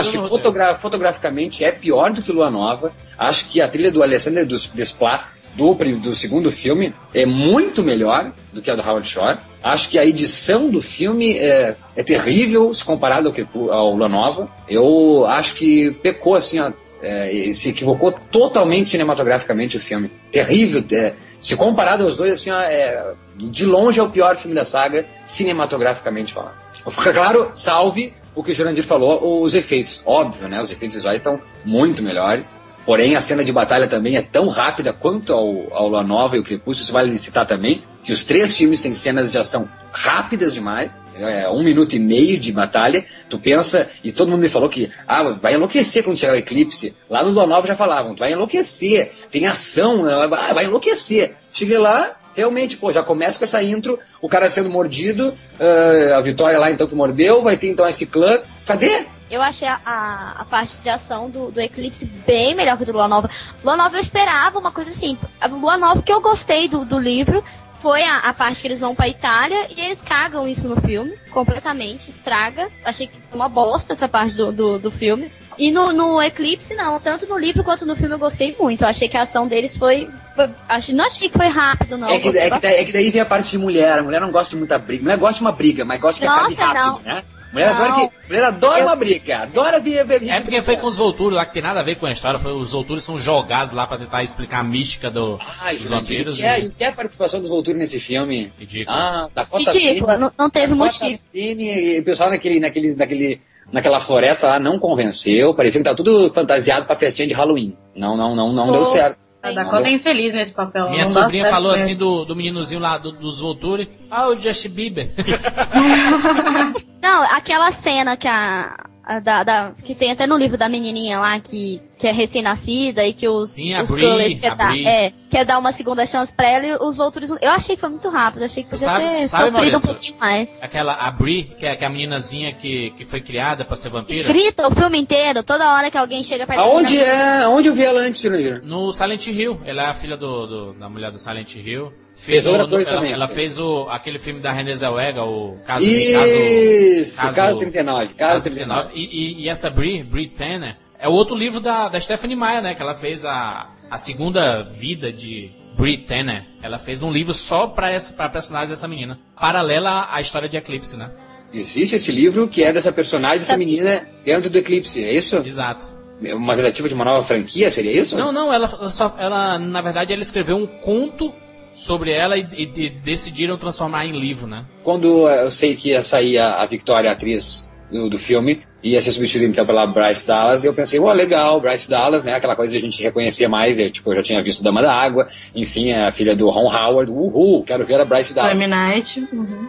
Acho que fotogra- fotograficamente é pior do que Lua Nova. Acho que a trilha do Alessandro Des- Desplat do, do segundo filme é muito melhor do que a do Howard Shore. Acho que a edição do filme é, é terrível se comparado ao, ao Lua Nova. Eu acho que pecou assim, ó, é, se equivocou totalmente cinematograficamente o filme. Terrível. é, se comparado aos dois, assim, ó, é, de longe é o pior filme da saga, cinematograficamente falando. Fica claro, salve o que o Jurandir falou, os efeitos. Óbvio, né? Os efeitos visuais estão muito melhores. Porém, a cena de batalha também é tão rápida quanto ao, ao Lua Nova e o Crepúsculo. Isso vale citar também, que os três filmes têm cenas de ação rápidas demais. É um minuto e meio de batalha. Tu pensa, e todo mundo me falou que ah, vai enlouquecer quando chegar o eclipse. Lá no Lua Nova já falavam, vai enlouquecer, tem ação, né? ah, vai enlouquecer. Cheguei lá, realmente, pô, já começa com essa intro, o cara sendo mordido, ah, a Vitória lá então que mordeu, vai ter então esse clã. Cadê? Eu achei a, a, a parte de ação do, do Eclipse bem melhor que do Lua Nova. Lua Nova eu esperava uma coisa assim. A Lua Nova que eu gostei do, do livro foi a, a parte que eles vão pra Itália e eles cagam isso no filme, completamente, estraga. Achei que foi uma bosta essa parte do, do, do filme. E no, no Eclipse, não. Tanto no livro quanto no filme eu gostei muito. Eu achei que a ação deles foi. foi achei, não achei que foi rápido, não. é, que, é, que, daí- é que daí vem a parte de mulher. A mulher não gosta de muita briga. A mulher gosta de uma briga, mas gosta que acabe Nossa, rápido, não. né? Mulher, Não. adora, que, mulher adora uma briga, adora ver, ver É porque foi com os Volturi lá, que tem nada a ver com a história. Foi, os Volturi são jogados lá pra tentar explicar a mística do, Ai, dos vampiros. e, é, e- e que a participação dos Volturi nesse filme? Ridículo. Ah, Dakota Ridícula, Fanning- não, não teve Dakota motivo. Fanning e o pessoal naquele, naquele, naquele, naquela floresta lá não convenceu. Parecia que tá tudo fantasiado pra festinha de Halloween. Não, não, não, não Pô. deu certo. A Dakota é infeliz nesse papel. Minha sobrinha falou mesmo. assim do, do meninozinho lá do- dos Volturi. Ah, o Justin Bieber. Não, aquela cena que a. a da, da- que tem até no livro da menininha lá que, que é recém-nascida e que os, Sim, a os Bri, Scullers quer dar, é, quer dar uma segunda chance pra ela e os Volturi. Eu achei que foi muito rápido, achei que podia Sabe- ter sabe, sofrido um Maurício? pouquinho mais. Aquela, a Bri, que é, que é a meninazinha que, que foi criada pra ser vampira. Grita o filme inteiro, toda hora que alguém chega perto Aonde é? Aonde eu vi ela antes, Jurandir? No Silent Hill. Ela é a filha do, do- da mulher do Silent Hill. Fez outra o- coisa ela, também. ela fez o, aquele filme da Renée Zellweger, o Caso... Isso! caso, Caso 39, Caso Caso 39. 39. E, e- e essa Brie, Brie Tanner, é o outro livro da, da Stephanie Meyer, né? Que ela fez a, a segunda vida de Brie Tanner. Ela fez um livro só pra, essa, pra personagem dessa menina. Paralela à história de Eclipse, né? Existe esse livro que é dessa personagem, dessa menina dentro do Eclipse, é isso? Exato. Uma tentativa de uma nova franquia, seria isso? Não, não, ela, ela só, ela, na verdade, ela escreveu um conto sobre ela e, e- e decidiram transformar em livro, né? Quando eh, eu sei que ia sair a, a Victoria, a atriz do, do filme, ia ser substituída então pela Bryce Dallas, eu pensei, ó, legal, Bryce Dallas, né? Aquela coisa de a gente reconhecer mais, eu, tipo, eu já tinha visto Dama da Água, enfim, é a filha do Ron Howard, uhul, quero ver a Bryce Dallas. Flame Night. Uhum.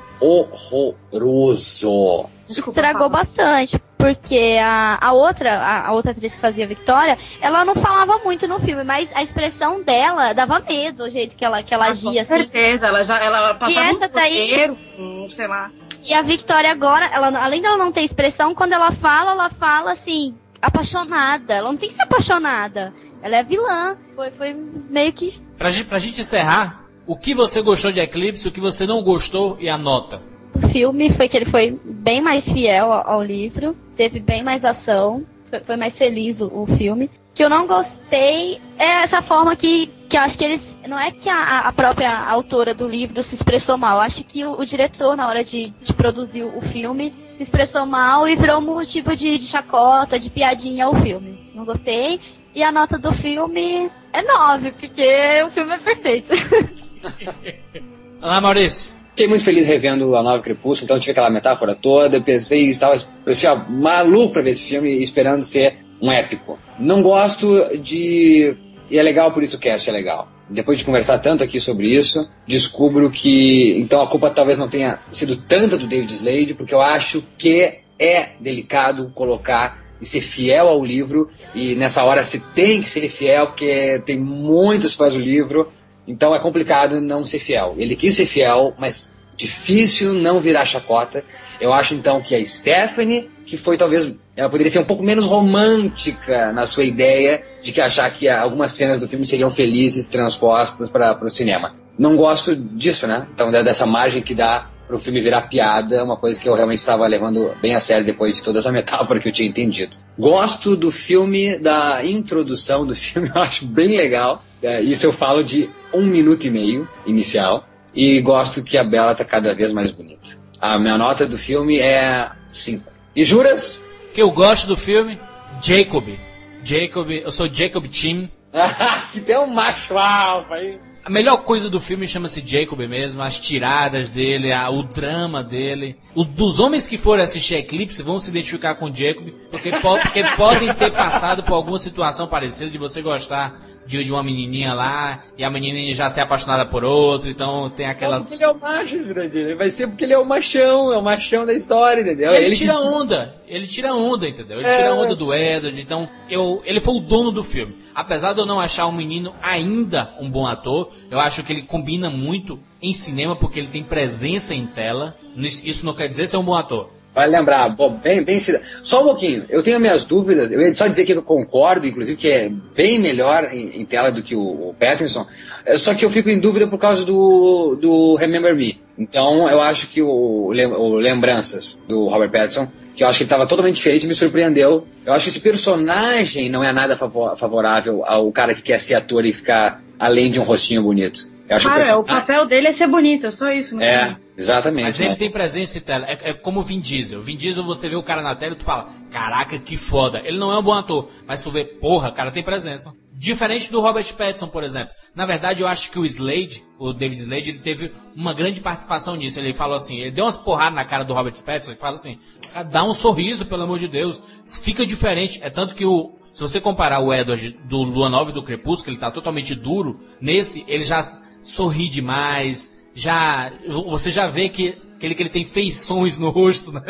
Horroroso. Estragou bastante, porque a, a outra, a, a outra atriz que fazia a Victoria, ela não falava muito no filme, mas a expressão dela dava medo, o jeito que ela, que ela agia, Com assim. certeza, ela já ela passava essa um daí- roteiro sei lá. E a Victoria agora, ela, além dela não ter expressão, quando ela fala, ela fala assim, apaixonada. Ela não tem que ser apaixonada. Ela é vilã. Foi, foi meio que. Pra, gente- pra gente encerrar, o que você gostou de Eclipse, o que você não gostou e a nota? O filme foi que ele foi bem mais fiel ao, livro, teve bem mais ação, foi, foi mais feliz o, o filme. Que eu não gostei é essa forma que, que eu acho que eles. Não é que a, a própria autora do livro se expressou mal, eu acho que o, o diretor, na hora de, de produzir o filme, se expressou mal e virou motivo de, de chacota, de piadinha ao filme. Não gostei. E a nota do filme é 9, porque o filme é perfeito. Ana Maurício. Fiquei muito feliz revendo A Nova Crepúsculo, então tive aquela metáfora toda, pensei, estava assim, ó, maluco pra ver esse filme, esperando ser um épico. Não gosto de... E é legal por isso o cast é legal. Depois de conversar tanto aqui sobre isso, descubro que então a culpa talvez não tenha sido tanta do David Slade, porque eu acho que é delicado colocar e ser fiel ao livro, e nessa hora se tem que ser fiel, porque tem muitos fãs do livro, então é complicado não ser fiel. Ele quis ser fiel, mas difícil não virar chacota. Eu acho então que a Stephanie, que foi talvez, ela poderia ser um pouco menos romântica na sua ideia de que achar que algumas cenas do filme seriam felizes transpostas para o cinema. Não gosto disso, né? Então dessa margem que dá para o filme virar piada, uma coisa que eu realmente estava levando bem a sério depois de toda essa metáfora que eu tinha entendido. Gosto do filme, da introdução do filme, eu acho bem legal. É, Isso eu falo de um minuto e meio inicial. E gosto que a Bela tá cada vez mais bonita. A minha nota do filme é 5. E juras? Que eu gosto do filme, Jacob. Jacob, eu sou Jacob Tim. que tem um macho alfa aí. A melhor coisa do filme chama-se Jacob mesmo, as tiradas dele, a- o drama dele. O, dos homens que forem assistir Eclipse vão se identificar com Jacob, porque, po- porque podem ter passado por alguma situação parecida de você gostar de, de uma menininha lá e a menininha já ser apaixonada por outro, então tem aquela. Porque ele é o macho, Jurandir. Vai ser porque ele é o machão, é o machão da história, entendeu? Ele, Ele tira que- onda, ele tira onda, entendeu? Ele É. tira onda do Edward, então eu, ele foi o dono do filme. Apesar de eu não achar o menino ainda um bom ator, eu acho que ele combina muito em cinema porque ele tem presença em tela. Isso isso não quer dizer ser um bom ator. Vai lembrar, bem, bem Só um pouquinho, eu tenho minhas dúvidas, eu ia só dizer que eu concordo, inclusive, que é bem melhor em, em tela do que o, o Pattinson, é, só que eu fico em dúvida por causa do, do Remember Me. Então, eu acho que o, o Lembranças do Robert Pattinson, que eu acho que estava totalmente diferente, me surpreendeu. Eu acho que esse personagem não é nada favo- favorável ao cara que quer ser ator e ficar além de um rostinho bonito. Eu acho que o papel dele é ser bonito, é só isso. Não É, exatamente. Mas ele tem presença em tela. É, é como o Vin Diesel. Vin Diesel, você vê o cara na tela e tu fala, caraca, que foda. Ele não é um bom ator, mas tu vê, porra, o cara tem presença. Diferente do Robert Pattinson, por exemplo. Na verdade, eu acho que o Slade, o David Slade, ele teve uma grande participação nisso. Ele falou assim, ele deu umas porradas na cara do Robert Pattinson e fala assim, cara, dá um sorriso, pelo amor de Deus. Fica diferente. É tanto que o, se você comparar o Edward do Lua Nova e do Crepúsculo, ele tá totalmente duro. Nesse, ele já sorri demais, já, você já vê que, que, ele, que ele tem feições no rosto, né?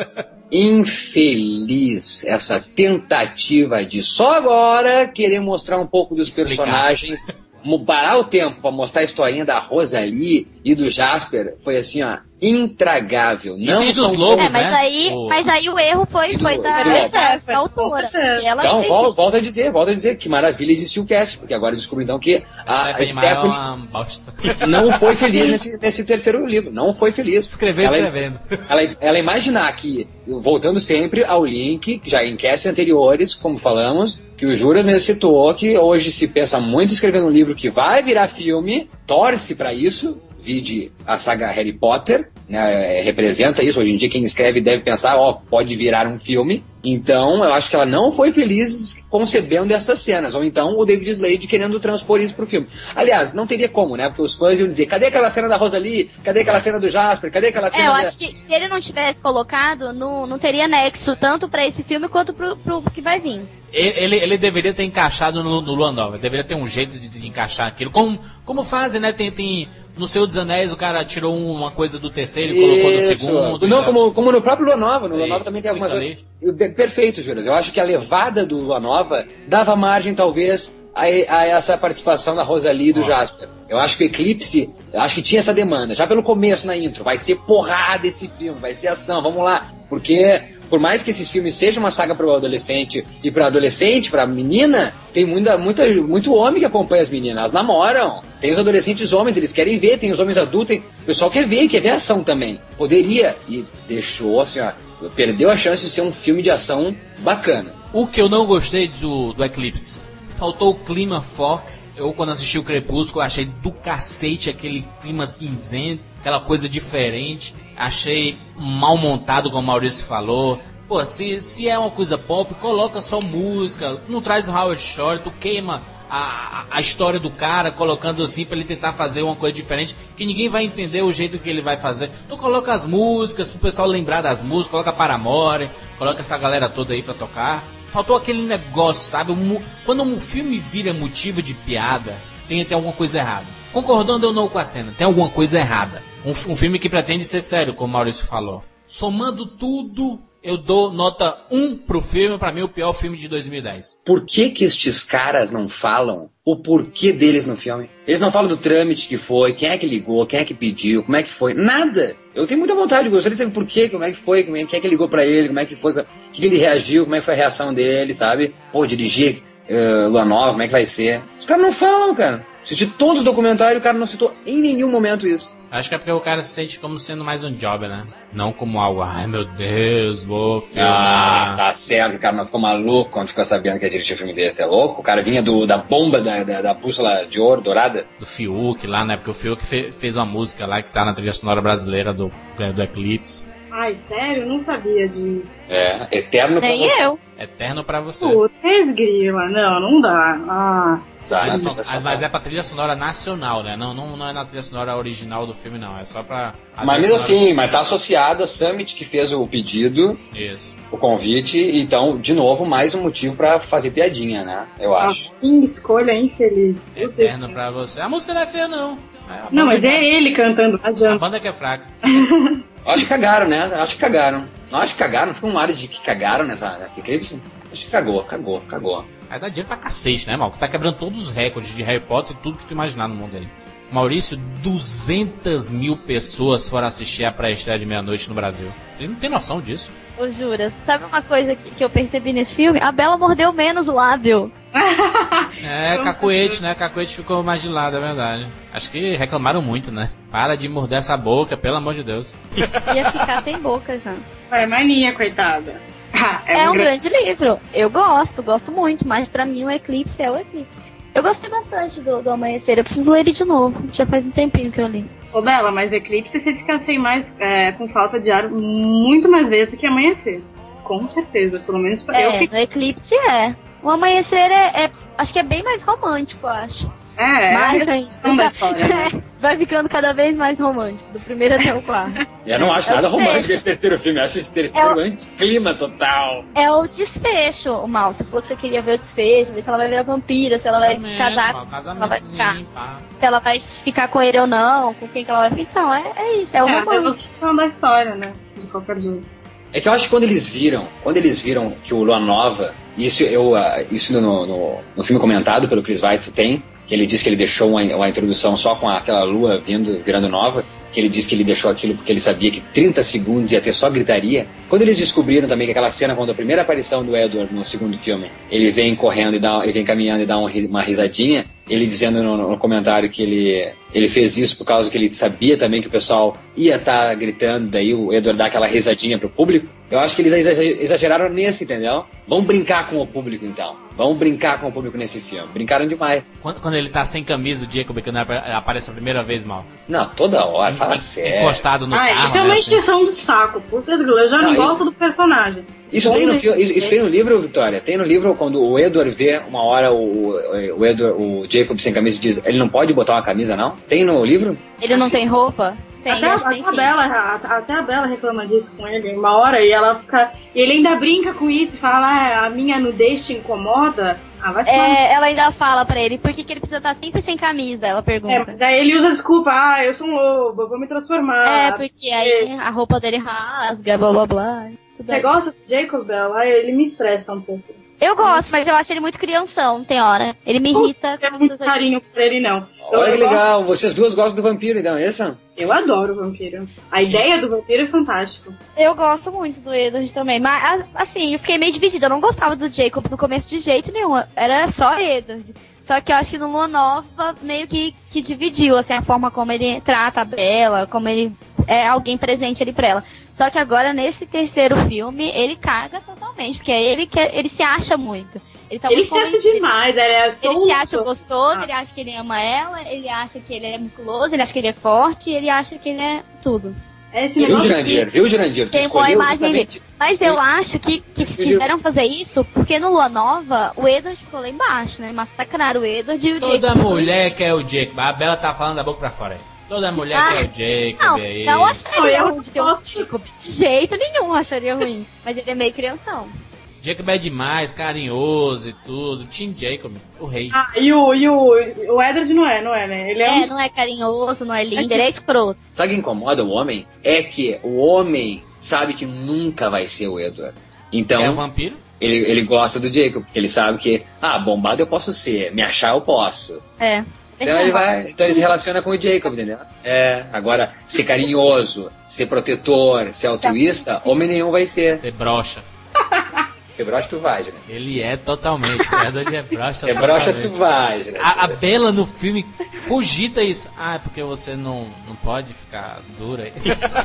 infeliz essa tentativa de só agora querer mostrar um pouco dos personagens, mo- parar o tempo para mostrar a historinha da Rosalie e do Jasper, foi assim, ó, intragável. Não são lobos, É, mas, né? aí, O- mas aí o erro foi, do- foi da, do da, Lobo. da autora. ela Então, fez vol- isso. volta a dizer, volta a dizer que maravilha existiu o cast, porque agora eu descobri então que a, a Stephanie é Stephanie uma bosta. não foi feliz nesse, nesse terceiro livro, não foi feliz. Escrever Ela- escrevendo. ela, ela imaginar que, voltando sempre ao link, já em casts anteriores, como falamos, que o Juras mesmo citou, que hoje se pensa muito em escrever um livro que vai virar filme, torce pra isso, vide a saga Harry Potter, né, é, representa isso. Hoje em dia, quem escreve deve pensar, ó, pode virar um filme. Então, eu acho que ela não foi feliz concebendo estas cenas. Ou então, o David Slade querendo transpor isso pro filme. Aliás, não teria como, né? Porque os fãs iam dizer, cadê aquela cena da Rosalie? Cadê aquela cena do Jasper? Cadê aquela cena É, eu da... acho que se ele não tivesse colocado, não, não teria nexo tanto pra esse filme quanto pro, pro que vai vir. Ele, ele, ele deveria ter encaixado no, no Luan Nova. Deveria ter um jeito de, de encaixar aquilo. Como, como fazem, né? Tem, tem, no Senhor dos Anéis, o cara tirou uma coisa do terceiro e colocou no segundo. Não, como, como no próprio Lua Nova. No Lua Nova também tem algumas explica coisas. Perfeito, Júlio. Eu acho que a levada do Lua Nova dava margem, talvez, a, a essa participação da Rosalie e do Jasper. Eu acho que o Eclipse, eu acho que tinha essa demanda. Já pelo começo na intro, vai ser porrada esse filme, vai ser ação, vamos lá. Porque, por mais que esses filmes sejam uma saga para o adolescente e para adolescente, para menina, tem muita, muita, muito homem que acompanha as meninas. Elas namoram. Tem os adolescentes homens, eles querem ver. Tem os homens adultos, tem... o pessoal quer ver, quer ver ação também. Poderia. E deixou, assim, ó. Perdeu a chance de ser um filme de ação bacana. O que eu não gostei do, do Eclipse. Faltou o clima Fox. Eu, quando assisti o Crepúsculo, achei do cacete aquele clima cinzento, aquela coisa diferente. Achei mal montado, como o Maurício falou. Pô, se, se é uma coisa pop, coloca só música. Não traz o Howard Shore, tu queima a, a- história do cara, colocando assim pra ele tentar fazer uma coisa diferente, que ninguém vai entender o jeito que ele vai fazer. Então coloca as músicas, pro pessoal lembrar das músicas, coloca Paramore, coloca essa galera toda aí pra tocar. Faltou aquele negócio, sabe? Um quando um filme vira motivo de piada, tem até alguma coisa errada. Concordando ou não com a cena, tem alguma coisa errada. Um, um filme que pretende ser sério, como Maurício falou. Somando tudo, eu dou nota 1 pro filme, pra mim o pior filme de 2010. Por que que estes caras não falam o porquê deles no filme? Eles não falam do trâmite que foi, quem é que ligou, quem é que pediu, como é que foi, nada. Eu tenho muita vontade, eu gostaria de saber por quê, como é que foi, é, quem é que ligou pra ele, como é que foi, o que, ele reagiu, como é que foi a reação dele, sabe? Pô, dirigir eh, Lua Nova, como é que vai ser? Os caras não falam, cara. Assisti todos os documentários, o cara não citou em nenhum momento isso. Acho que é porque o cara se sente como sendo mais um job, né? Não como algo, ai meu Deus, vou filmar. Ah, tá certo, o cara não ficou maluco quando ficou sabendo que ia dirigir um filme desse, é louco? O cara vinha do, da bomba da, da, da bússola de ouro dourada. Do Fiuk lá, né? Porque o Fiuk fe- fez uma música lá que tá na trilha sonora brasileira do, do Eclipse. Ai, sério? Não sabia disso. É, eterno pra Nem você. eu. Eterno pra você. Putz, grila. Não, não dá. Ah. Tá, Mas, mas- mas é pra trilha sonora nacional, né? Não, não, não é na trilha sonora original do filme, não. É só pra. a Mas mesmo assim, mas tá associado a Summit que fez o pedido, Isso. o convite, então, de novo, mais um motivo pra fazer piadinha, né? Eu acho. Que escolha infeliz. Eterno pra você. A música não é feia, não. É a Não, mas que- é ele cantando. A Adianta. banda que é fraca. Acho que cagaram, né? Acho que cagaram. Não acho que cagaram, ficou um ar de que cagaram nessa, nessa eclipse. Acho que cagou, cagou, cagou. Aí dá dinheiro pra cacete, né, mal? Tá quebrando todos os recordes de Harry Potter e tudo que tu imaginar no mundo aí. Maurício, 200 mil pessoas foram assistir a pré-estreia de meia-noite no Brasil. Você não tem noção disso? Ô, Jura, sabe uma coisa que, que eu percebi nesse filme? A Bela mordeu menos o lábio. É, cacoete, né? Cacoete ficou mais de lado, é verdade. Acho que reclamaram muito, né? Para de morder essa boca, pelo amor de Deus. Ia ficar sem boca já. Vai, maninha, coitada. Ah, É um grande livro. Eu gosto, gosto muito, mas pra mim o Eclipse é o Eclipse. Eu gostei bastante do, do Amanhecer. Eu preciso ler ele de novo. Já faz um tempinho que eu li. Ô, Bela, mas Eclipse você fica sem mais, é, com falta de ar muito mais vezes do que amanhecer. Com certeza, pelo menos pra eu É, no Eclipse é. O Amanhecer é, é- Acho que é bem mais romântico, eu acho. É, mais é a ainda. história, né? Vai ficando cada vez mais romântico, do primeiro até o quarto. Eu não acho É nada romântico esse terceiro filme, eu acho esse terceiro anticlima total. É o desfecho, o mal. Você falou que você queria ver o desfecho, ver se ela vai virar vampira, se ela vai Casamento, casar, mal, se ela vai ficar, pá. se ela vai ficar com ele ou não, com quem que ela vai ficar. Então, é, é isso, é o É a romântico. evolução da história, né? De qualquer jeito. É que eu acho que quando eles viram, quando eles viram que o Lua Nova, isso eu ah, isso no, no, no filme comentado pelo Chris Weitz tem, que ele diz que ele deixou uma, uma introdução só com aquela lua vindo, virando nova, que ele diz que ele deixou aquilo porque ele sabia que 30 segundos ia ter só gritaria. Quando eles descobriram também que aquela cena, quando a primeira aparição do Edward no segundo filme, ele vem correndo e dá, ele vem caminhando e dá um uma risadinha, ele dizendo no, no comentário que ele, ele fez isso por causa que ele sabia também que o pessoal ia estar gritando, daí o Edward dá aquela risadinha pro público. Eu acho que eles exager- exageraram nesse, entendeu? Vamos brincar com o público então. Vamos brincar com o público nesse filme. Brincaram demais. Quando, quando ele tá sem camisa, o Jacob, quando apa- aparece a primeira vez mal. Não, toda hora, fala sério. Encostado no ah, carro. isso é né, uma assim. encheção do saco. Puta, eu já não Não, gosto do personagem. Isso tem, no, isso tem no livro, Vitória? Tem no livro quando o Edward vê uma hora o, o, Edward, o Jacob sem camisa e diz: ele não pode botar uma camisa, não? Tem no livro? Ele não tem roupa? Tem, Até, que até a. Bela, a- até a Bela reclama disso com ele uma hora e ela fica. E ele ainda brinca com isso e fala, ah, a minha nudez te incomoda. Ah, vai É, ela ainda fala pra ele por que, que ele precisa estar sempre sem camisa, ela É, pergunta. mas daí ele usa a desculpa, ah, eu sou um lobo, eu vou me transformar. É, porque aí a roupa dele rasga, blá blá blá. Tudo Você aí. gosta do Jacob Bell? Ah, ele me estressa um pouco. Eu gosto, mas eu acho ele muito crianção, tem hora. Ele me irrita. Não muito carinho por ele, não. Eu, Olha que eu gosto- legal, vocês duas gostam do vampiro, então, é isso? Eu adoro o vampiro. A ideia do vampiro é fantástico. Eu gosto muito do Edward também, mas assim, eu fiquei meio dividida. Eu não gostava do Jacob no começo de jeito nenhum. Era só Edward. Só que eu acho que no Lua Nova meio que, que dividiu, assim, a forma como ele trata a Bela, como ele é alguém presente ali pra ela. Só que agora, nesse terceiro filme, ele caga totalmente, porque ele, quer, ele se acha muito. Ele, tá ele muito se acha demais, ele é só Ele um- se acha gostoso, Ah. ele acha que ele ama ela, ele acha que ele é musculoso, ele acha que ele é forte, ele acha que ele é tudo. É esse Viu, Jurandir? Viu, Jurandir? Tu Queimou a escolheu imagem dele. justamente... Mas eu acho que, que quiseram fazer isso porque no Lua Nova o Edward ficou lá embaixo, né? Massacraram o Edward e o Toda Jacob- mulher quer o Jacob. A Bela tá falando da boca pra fora aí. Toda mulher Ah, quer o Jacob Não, aí. não acharia eu ruim de ter um Jacob. De jeito nenhum acharia ruim. Mas ele é meio crianção. Jacob é demais, carinhoso e tudo. Team Jacob, o rei. Ah, e o, e o, o Edward não é, não é, né? Ele é, É, um... não é carinhoso, não é lindo, ele é escroto. Sabe o que incomoda o homem? É que o homem sabe que nunca vai ser o Edward. Então, É um vampiro? ele, ele gosta do Jacob, porque ele sabe que, ah, bombado eu posso ser, me achar eu posso. É. Então ele vai, então ele se relaciona com o Jacob, entendeu? É, agora, ser carinhoso, ser protetor, ser altruísta, homem nenhum vai ser. Ser brocha. Ser broxa tu vai, né? Ele é totalmente. O Edward é brocha. Ser broxa totalmente. tu vai, né? A, a Bela no filme cogita isso. Ah, é porque você não, não pode ficar dura. aí.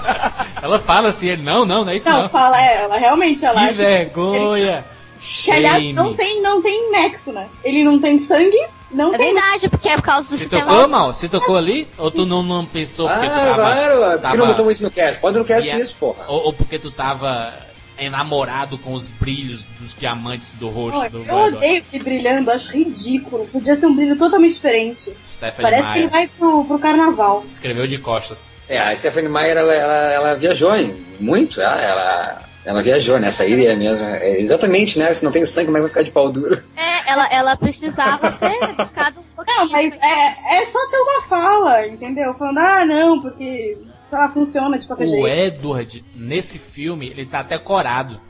ela fala assim, ele, não, não, não é isso Não, não. fala, é, ela realmente, ela Que acha vergonha. que, aliás, não tem, não tem nexo, né? Ele não tem sangue, não É tem... verdade, porque é por causa do Você sistema. tocou, mal? Você tocou ali? Ou tu não, não pensou porque Ah, tu tava... claro, por que tava não botou isso no cast? Pode no cast via- isso, porra. Ou, ou porque tu tava enamorado com os brilhos dos diamantes do rosto Pô, do eu odeio ele brilhando, acho ridículo. Podia ser um brilho totalmente diferente. Stephanie Parece que ele vai pro, pro carnaval. Escreveu de costas. É, a Stephanie Meyer, ela, ela, ela viajou em- muito, ela, ela, ela viajou nessa ilha mesmo. É, exatamente, né? Se não tem sangue, como é que vai ficar de pau duro? É, ela, ela precisava ter buscado um pouquinho. Não, mas é, é só ter uma fala, entendeu? Falando, ah, não, porque ela funciona de qualquer O jeito. Edward, nesse filme, ele tá até corado.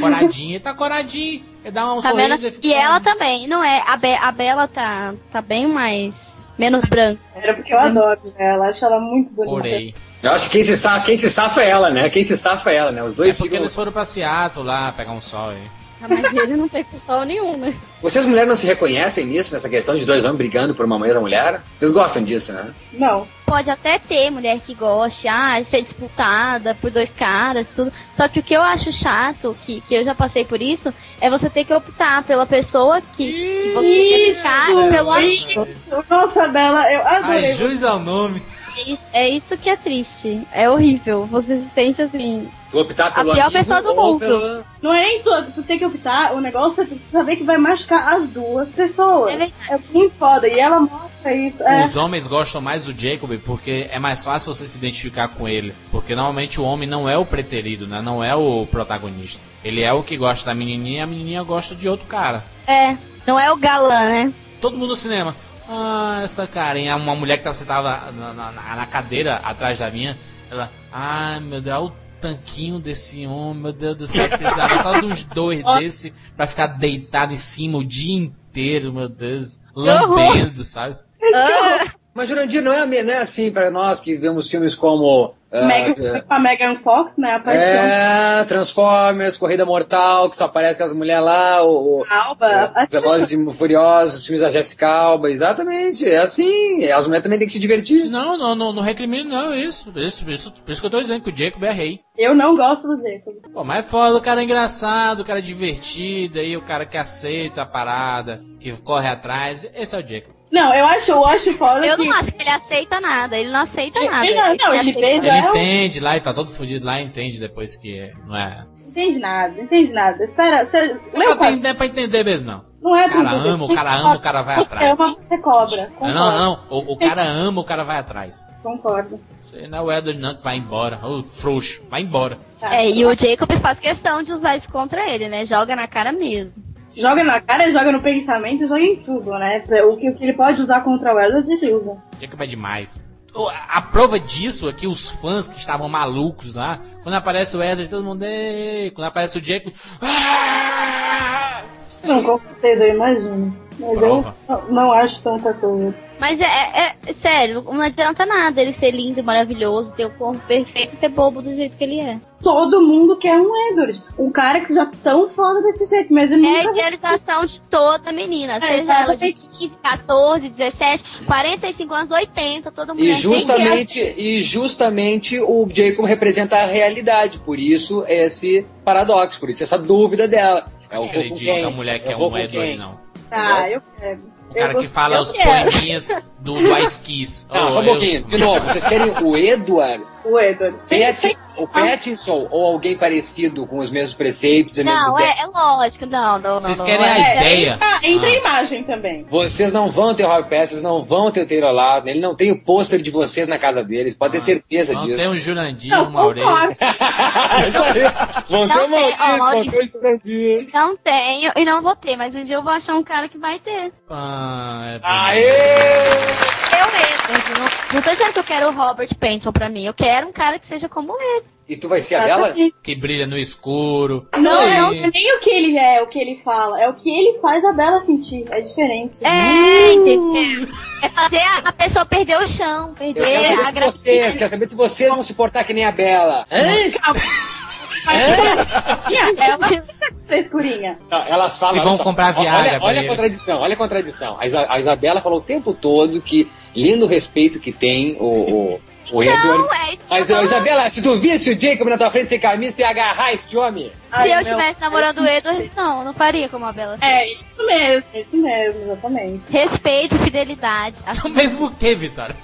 Coradinho, ele tá coradinho. Ele dá um Tá sorriso vendo? e fica... E ela também, não é? A, Be a Bela tá, tá bem mais. Menos branca. Era porque eu adoro ela, acho ela muito bonita. Porém. Eu acho que quem se, safa, quem se safa é ela, né? Quem se safa é ela, né? Os É dois porque ficam... eles foram pra Seattle lá pegar um sol aí. Mas ele não tem sol nenhum, né? Vocês mulheres não se reconhecem nisso, nessa questão de dois homens brigando por uma mesma mulher? Vocês gostam disso, né? Não. Pode até ter mulher que goste, ah, ser disputada por dois caras, tudo. Só que o que eu acho chato, que, que eu já passei por isso, é você ter que optar pela pessoa que, que você quer ficar e pelo amigo. Nossa, Bela, eu Ai, adorei. juiz ao nome. É isso, é isso que é triste. É horrível. Você se sente assim. Tu optar A pelo pior amigo pessoa do mundo. pelo- Não é nem tu, tu tem que optar, o negócio é tu saber que vai machucar as duas pessoas. É. É muito foda, e ela mostra isso. É. Os homens gostam mais do Jacob porque é mais fácil você se identificar com ele. Porque normalmente o homem não é o preterido, né? Não é o protagonista. Ele é o que gosta da menininha e a menininha gosta de outro cara. É, não é o galã, né? Todo mundo no cinema. Ah, essa carinha. Uma mulher que tava sentada na, na- na- cadeira atrás da minha. Ela, ai meu Deus, o tanquinho desse homem, meu Deus do céu, precisava só de uns dois desse pra ficar deitado em cima o dia inteiro, meu Deus. Lambendo, sabe? Ah, Mas Jurandir não é, não é assim pra nós que vemos filmes como. ah, Megan, com a Megan Fox, né? A paixão. é, Transformers, Corrida Mortal, que só aparece com as mulheres lá, o, Alba. o Velozes e Furiosos, os filmes da Jessica Alba, exatamente, é assim, as mulheres também têm que se divertir. Não, não, não, não recrimino não, isso. Isso, isso. Por isso que eu tô dizendo que o Jacob é rei. Eu não gosto do Jacob. Pô, mas é foda, o cara é engraçado, o cara é divertido, aí o cara que aceita a parada, que corre atrás, esse é o Jacob. Não, eu acho, eu acho fora Eu que... não acho que ele aceita nada, ele não aceita Ele- nada. ele não- não, ele beija- nada. Ele é entende lá, e tá todo fudido lá, entende depois que é- não é. Entende nada, não entende nada. Espera, você... Não é, pra, não é pra entender mesmo, não. Não é O cara ama, o cara ama, o cara vai atrás. ama, você cobra. Não, Concordo. não, não. O, o cara ama, o cara vai atrás. Concordo. Você não é o Edward não que vai embora. Ô, frouxo, vai embora. Tá. É, e o Jacob faz questão de usar isso contra ele, né? Joga na cara mesmo. Joga na cara, joga no pensamento, joga em tudo, né? O que, o que ele pode usar contra o Edward, ele usa. Jacob é demais. O- A prova disso é que os fãs que estavam malucos lá, quando aparece o Edward, todo mundo. "Ei", Quando aparece o Jacob. "Ah!" Não, com certeza, eu imagino. Mas Prova. eu não acho tanta coisa. Mas é, é- é- sério, não adianta nada ele ser lindo, maravilhoso, ter o corpo perfeito e ser bobo do jeito que ele é. Todo mundo quer um Edward. Um cara que já tão foda desse jeito, mas ele É a idealização de toda menina, É, seja ela de exatamente. 15, 14, 17, 45 anos, 80, todo mundo E é justamente, e justamente o Jacob representa a realidade, por isso esse paradoxo, por isso essa dúvida dela. É o acredito quem? que a mulher quer Eu um Edward, quem? não. Tá, eu quero. O cara Eu que fala eu os quero. poeminhas do, do Ice Kiss. Não, Oh, só um eu- pouquinho. De novo, vocês querem o Edward, O Edward. Pat, o Pattinson ou alguém parecido com os mesmos preceitos e Não, ideias? é, é lógico, não, não, não. Vocês não, querem é. a ideia? Ah, entra Ah. a imagem também. Vocês não vão ter o Robert Pattinson, vocês não vão ter o Taylor Lautner, ele não tem o pôster de vocês na casa deles, pode ter certeza Não disso. tem um Jurandir, Não, um Maurício. concordo. Isso aí. Vão ter Não o ó, Maurício, vão ter. Não tenho e não vou ter, mas um dia eu vou achar um cara que vai ter. Ah, é Aê! Eu mesmo. Não, não tô dizendo que eu quero o Robert Pattinson pra mim. Eu quero um cara que seja como ele. E tu vai ser a Bela? que brilha no escuro. Não, não é nem o que ele é, o que ele fala. É o que ele faz a Bela sentir. É diferente. É, entendeu? É fazer a, a pessoa perder o chão, Eu perder quero saber a graça. vocês, quero saber se vocês vão se portar que nem a Bela. É frescurinha. Não, elas falam. Se vão comprar Viagra Olha, olha a contradição, olha a contradição. A, Isa- a Isabela falou o tempo todo que lindo respeito que tem o, o, o Edward. Não, é isso que Mas, eu. Isabela, se tu visse o Jacob na tua frente sem camisa, tu ia agarrar esse homem. Ai, Se eu estivesse namorando o Edward, não, não faria como a Bela. É, isso mesmo, isso mesmo, exatamente. Respeito, fidelidade. Isso mesmo o que, Vitória?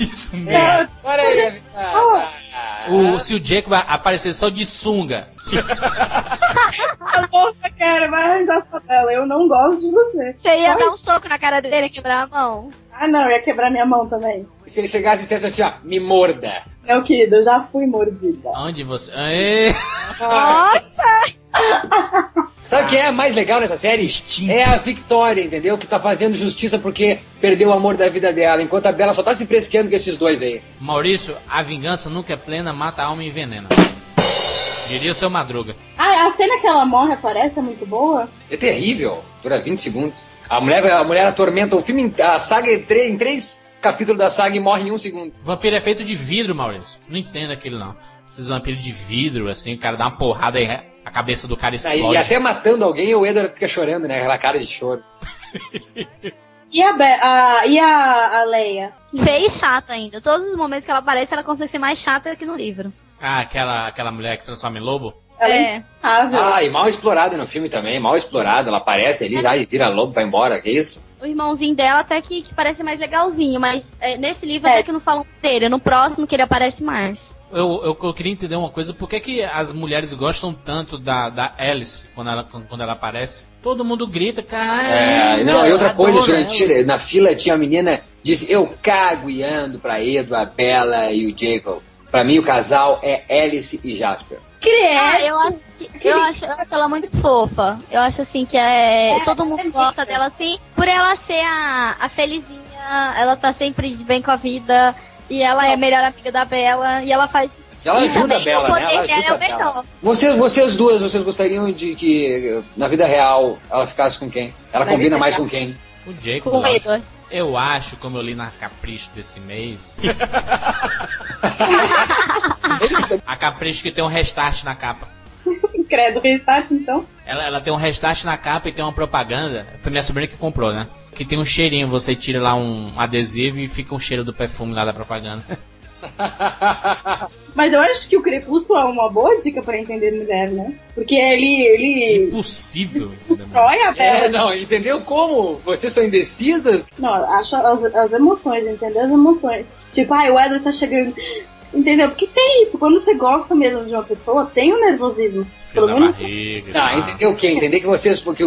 Isso mesmo. É, Olha aí, ah, ah, O, se o Jacob aparecer só de sunga. a moça quer, vai arranjar sua Bela. Eu não gosto de você. Você ia Ai. dar um soco na cara dele e quebrar a mão. Ah, não, ia quebrar minha mão também. E se ele chegasse e dissesse assim, ó, me morda. Meu querido, eu já fui mordida. Onde você. Aê! Sabe o que é mais legal nessa série? É a Victoria, entendeu? Que tá fazendo justiça porque perdeu o amor da vida dela, enquanto a Bela só tá se fresqueando com esses dois aí. Maurício, a vingança nunca é plena, mata a alma e envenena. Diria o seu Madruga. Ah, a cena que ela morre aparece é muito boa? É terrível, dura 20 segundos. A mulher, a mulher atormenta o filme, a saga em três, em três capítulos da saga e morre em um segundo. Vampiro é feito de vidro, Maurício. Não entendo aquilo, não. Esses vampiros de vidro, assim, o cara dá uma porrada e a cabeça do cara explode. E, e até matando alguém, o Edward fica chorando, né? Aquela cara de choro. E a, Be a, e a, a Leia? Feia e chata ainda. Todos os momentos que ela aparece, ela consegue ser mais chata que no livro. Ah, aquela, aquela mulher que se transforma em lobo? Ela é, É. Ah, e mal explorado no filme também, mal explorado. Ela aparece ali, já vira lobo, vai embora, que isso? O irmãozinho dela até que, que parece mais legalzinho, mas é, nesse livro É. até que não falam dele. No próximo que ele aparece mais. Eu, eu, eu queria entender uma coisa, por que, que as mulheres gostam tanto da, da Alice quando ela, quando ela aparece? Todo mundo grita, cara. É, não, e outra coisa, Jurandir, na fila tinha uma menina disse, eu cago e ando pra Edo, a Bela e o Jacob. Pra mim o casal é Alice e Jasper. Criança. Ah, eu acho que eu acho, eu acho ela muito fofa. Eu acho assim que é, todo mundo gosta dela assim, por ela ser a, a felizinha, ela tá sempre de bem com a vida e ela é a melhor amiga da Bela e ela faz Ela e ajuda a também Bela, o né? poder Ela dela é ajuda o a Bela. melhor. Vocês, vocês duas, vocês gostariam de que na vida real ela ficasse com quem? Ela Na combina mais real? com quem? O Jacob, Com o. Edward. Eu acho, como eu li na Capricho desse mês. a Capricho que tem um restart na capa. Credo, restart então. Ela, ela tem um restart na capa e tem uma propaganda. Foi minha sobrinha que comprou, né? Que tem um cheirinho, você tira lá um adesivo e fica um cheiro do perfume lá da propaganda. Mas eu acho que o Crepúsculo é uma boa dica pra entender mulher, né? Porque ele. ele Impossível. destrói a É, Bela. não, entendeu como? Vocês são indecisas? Não, acho as, as emoções, entendeu? As emoções. Tipo, ai, o Edward tá chegando. Entendeu? Porque tem isso, quando você gosta mesmo de uma pessoa, tem o nervosismo. Pelo menos. barriga. Ah, entendeu o quê? Entender que vocês, porque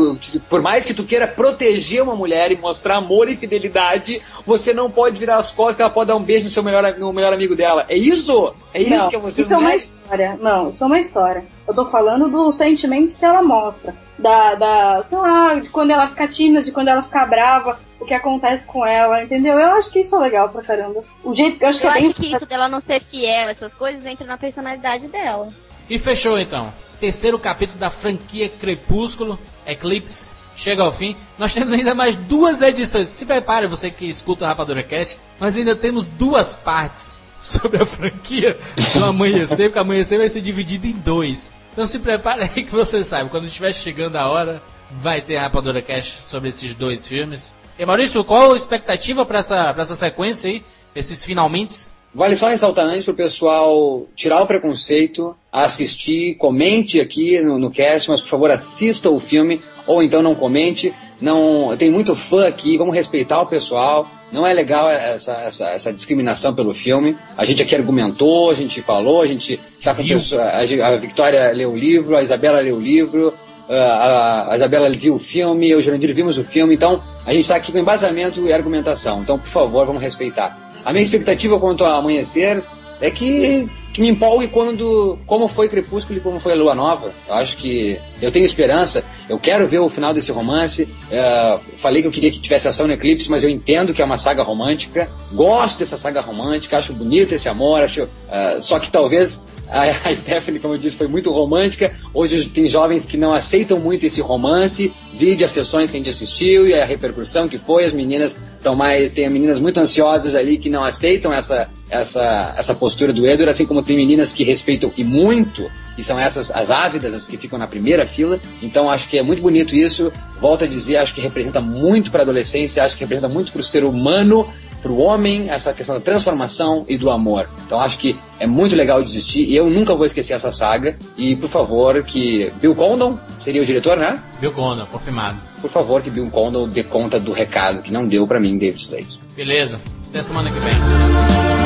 por mais que tu queira proteger uma mulher e mostrar amor e fidelidade, você não pode virar as costas que ela pode dar um beijo no seu melhor, no melhor amigo dela. É isso? É isso Não, que vocês isso é uma mulheres? história. Não, isso é uma história. Eu tô falando dos sentimentos que ela mostra. Da, da, sei lá, de quando ela fica tímida, de quando ela fica brava, o que acontece com ela, entendeu? Eu acho que isso é legal pra caramba. O jeito que eu acho que Eu é bem. acho que isso dela não ser fiel, essas coisas, entra na personalidade dela. E fechou então. Terceiro capítulo da franquia Crepúsculo, Eclipse, chega ao fim. Nós temos ainda mais duas edições. Se prepare, você que escuta o Rapadura Cast, nós ainda temos duas partes sobre a franquia do Amanhecer, porque o Amanhecer vai ser dividido em dois. Então se prepare aí que você sabe, quando estiver chegando a hora, vai ter Rapadura Cast sobre esses dois filmes. E Maurício, qual a expectativa para essa, essa sequência aí? Esses finalmente? Vale só ressaltar antes pro pessoal tirar o preconceito, assistir, comente aqui no, no cast, mas por favor assista o filme, ou então não comente. Não, tem muito fã aqui, vamos respeitar o pessoal. Não é legal essa, essa, essa discriminação pelo filme. A gente aqui argumentou, a gente falou, a gente tá com a, a Victoria leu o livro, a Isabela leu o livro, a, a Isabela viu o filme, eu e o Jurandir vimos o filme, então a gente está aqui com embasamento e argumentação. Então, por favor, vamos respeitar. A minha expectativa quanto ao amanhecer é que, que me empolgue quando como foi Crepúsculo e como foi a Lua Nova. Eu acho que eu tenho esperança. Eu quero ver o final desse romance. É, falei que eu queria que tivesse ação no Eclipse, mas eu entendo que é uma saga romântica. Gosto dessa saga romântica, acho bonito esse amor. Acho, é, só que talvez a, Stephanie, como eu disse, foi muito romântica. Hoje tem jovens que não aceitam muito esse romance. Vide as sessões que a gente assistiu e a repercussão que foi. As meninas estão mais. Tem meninas muito ansiosas ali que não aceitam essa, essa, essa postura do Edward, assim como tem meninas que respeitam e muito, e são essas as ávidas, as que ficam na primeira fila. Então acho que é muito bonito isso. Volto a dizer, acho que representa muito para a adolescência, acho que representa muito para o ser humano para o homem, essa questão da transformação e do amor. Então acho que é muito legal de e eu nunca vou esquecer essa saga. E por favor, que Bill Condon seria o diretor, né? Bill Condon, confirmado. Por favor, que Bill Condon dê conta do recado que não deu para mim, David Slade. Beleza, até semana que vem.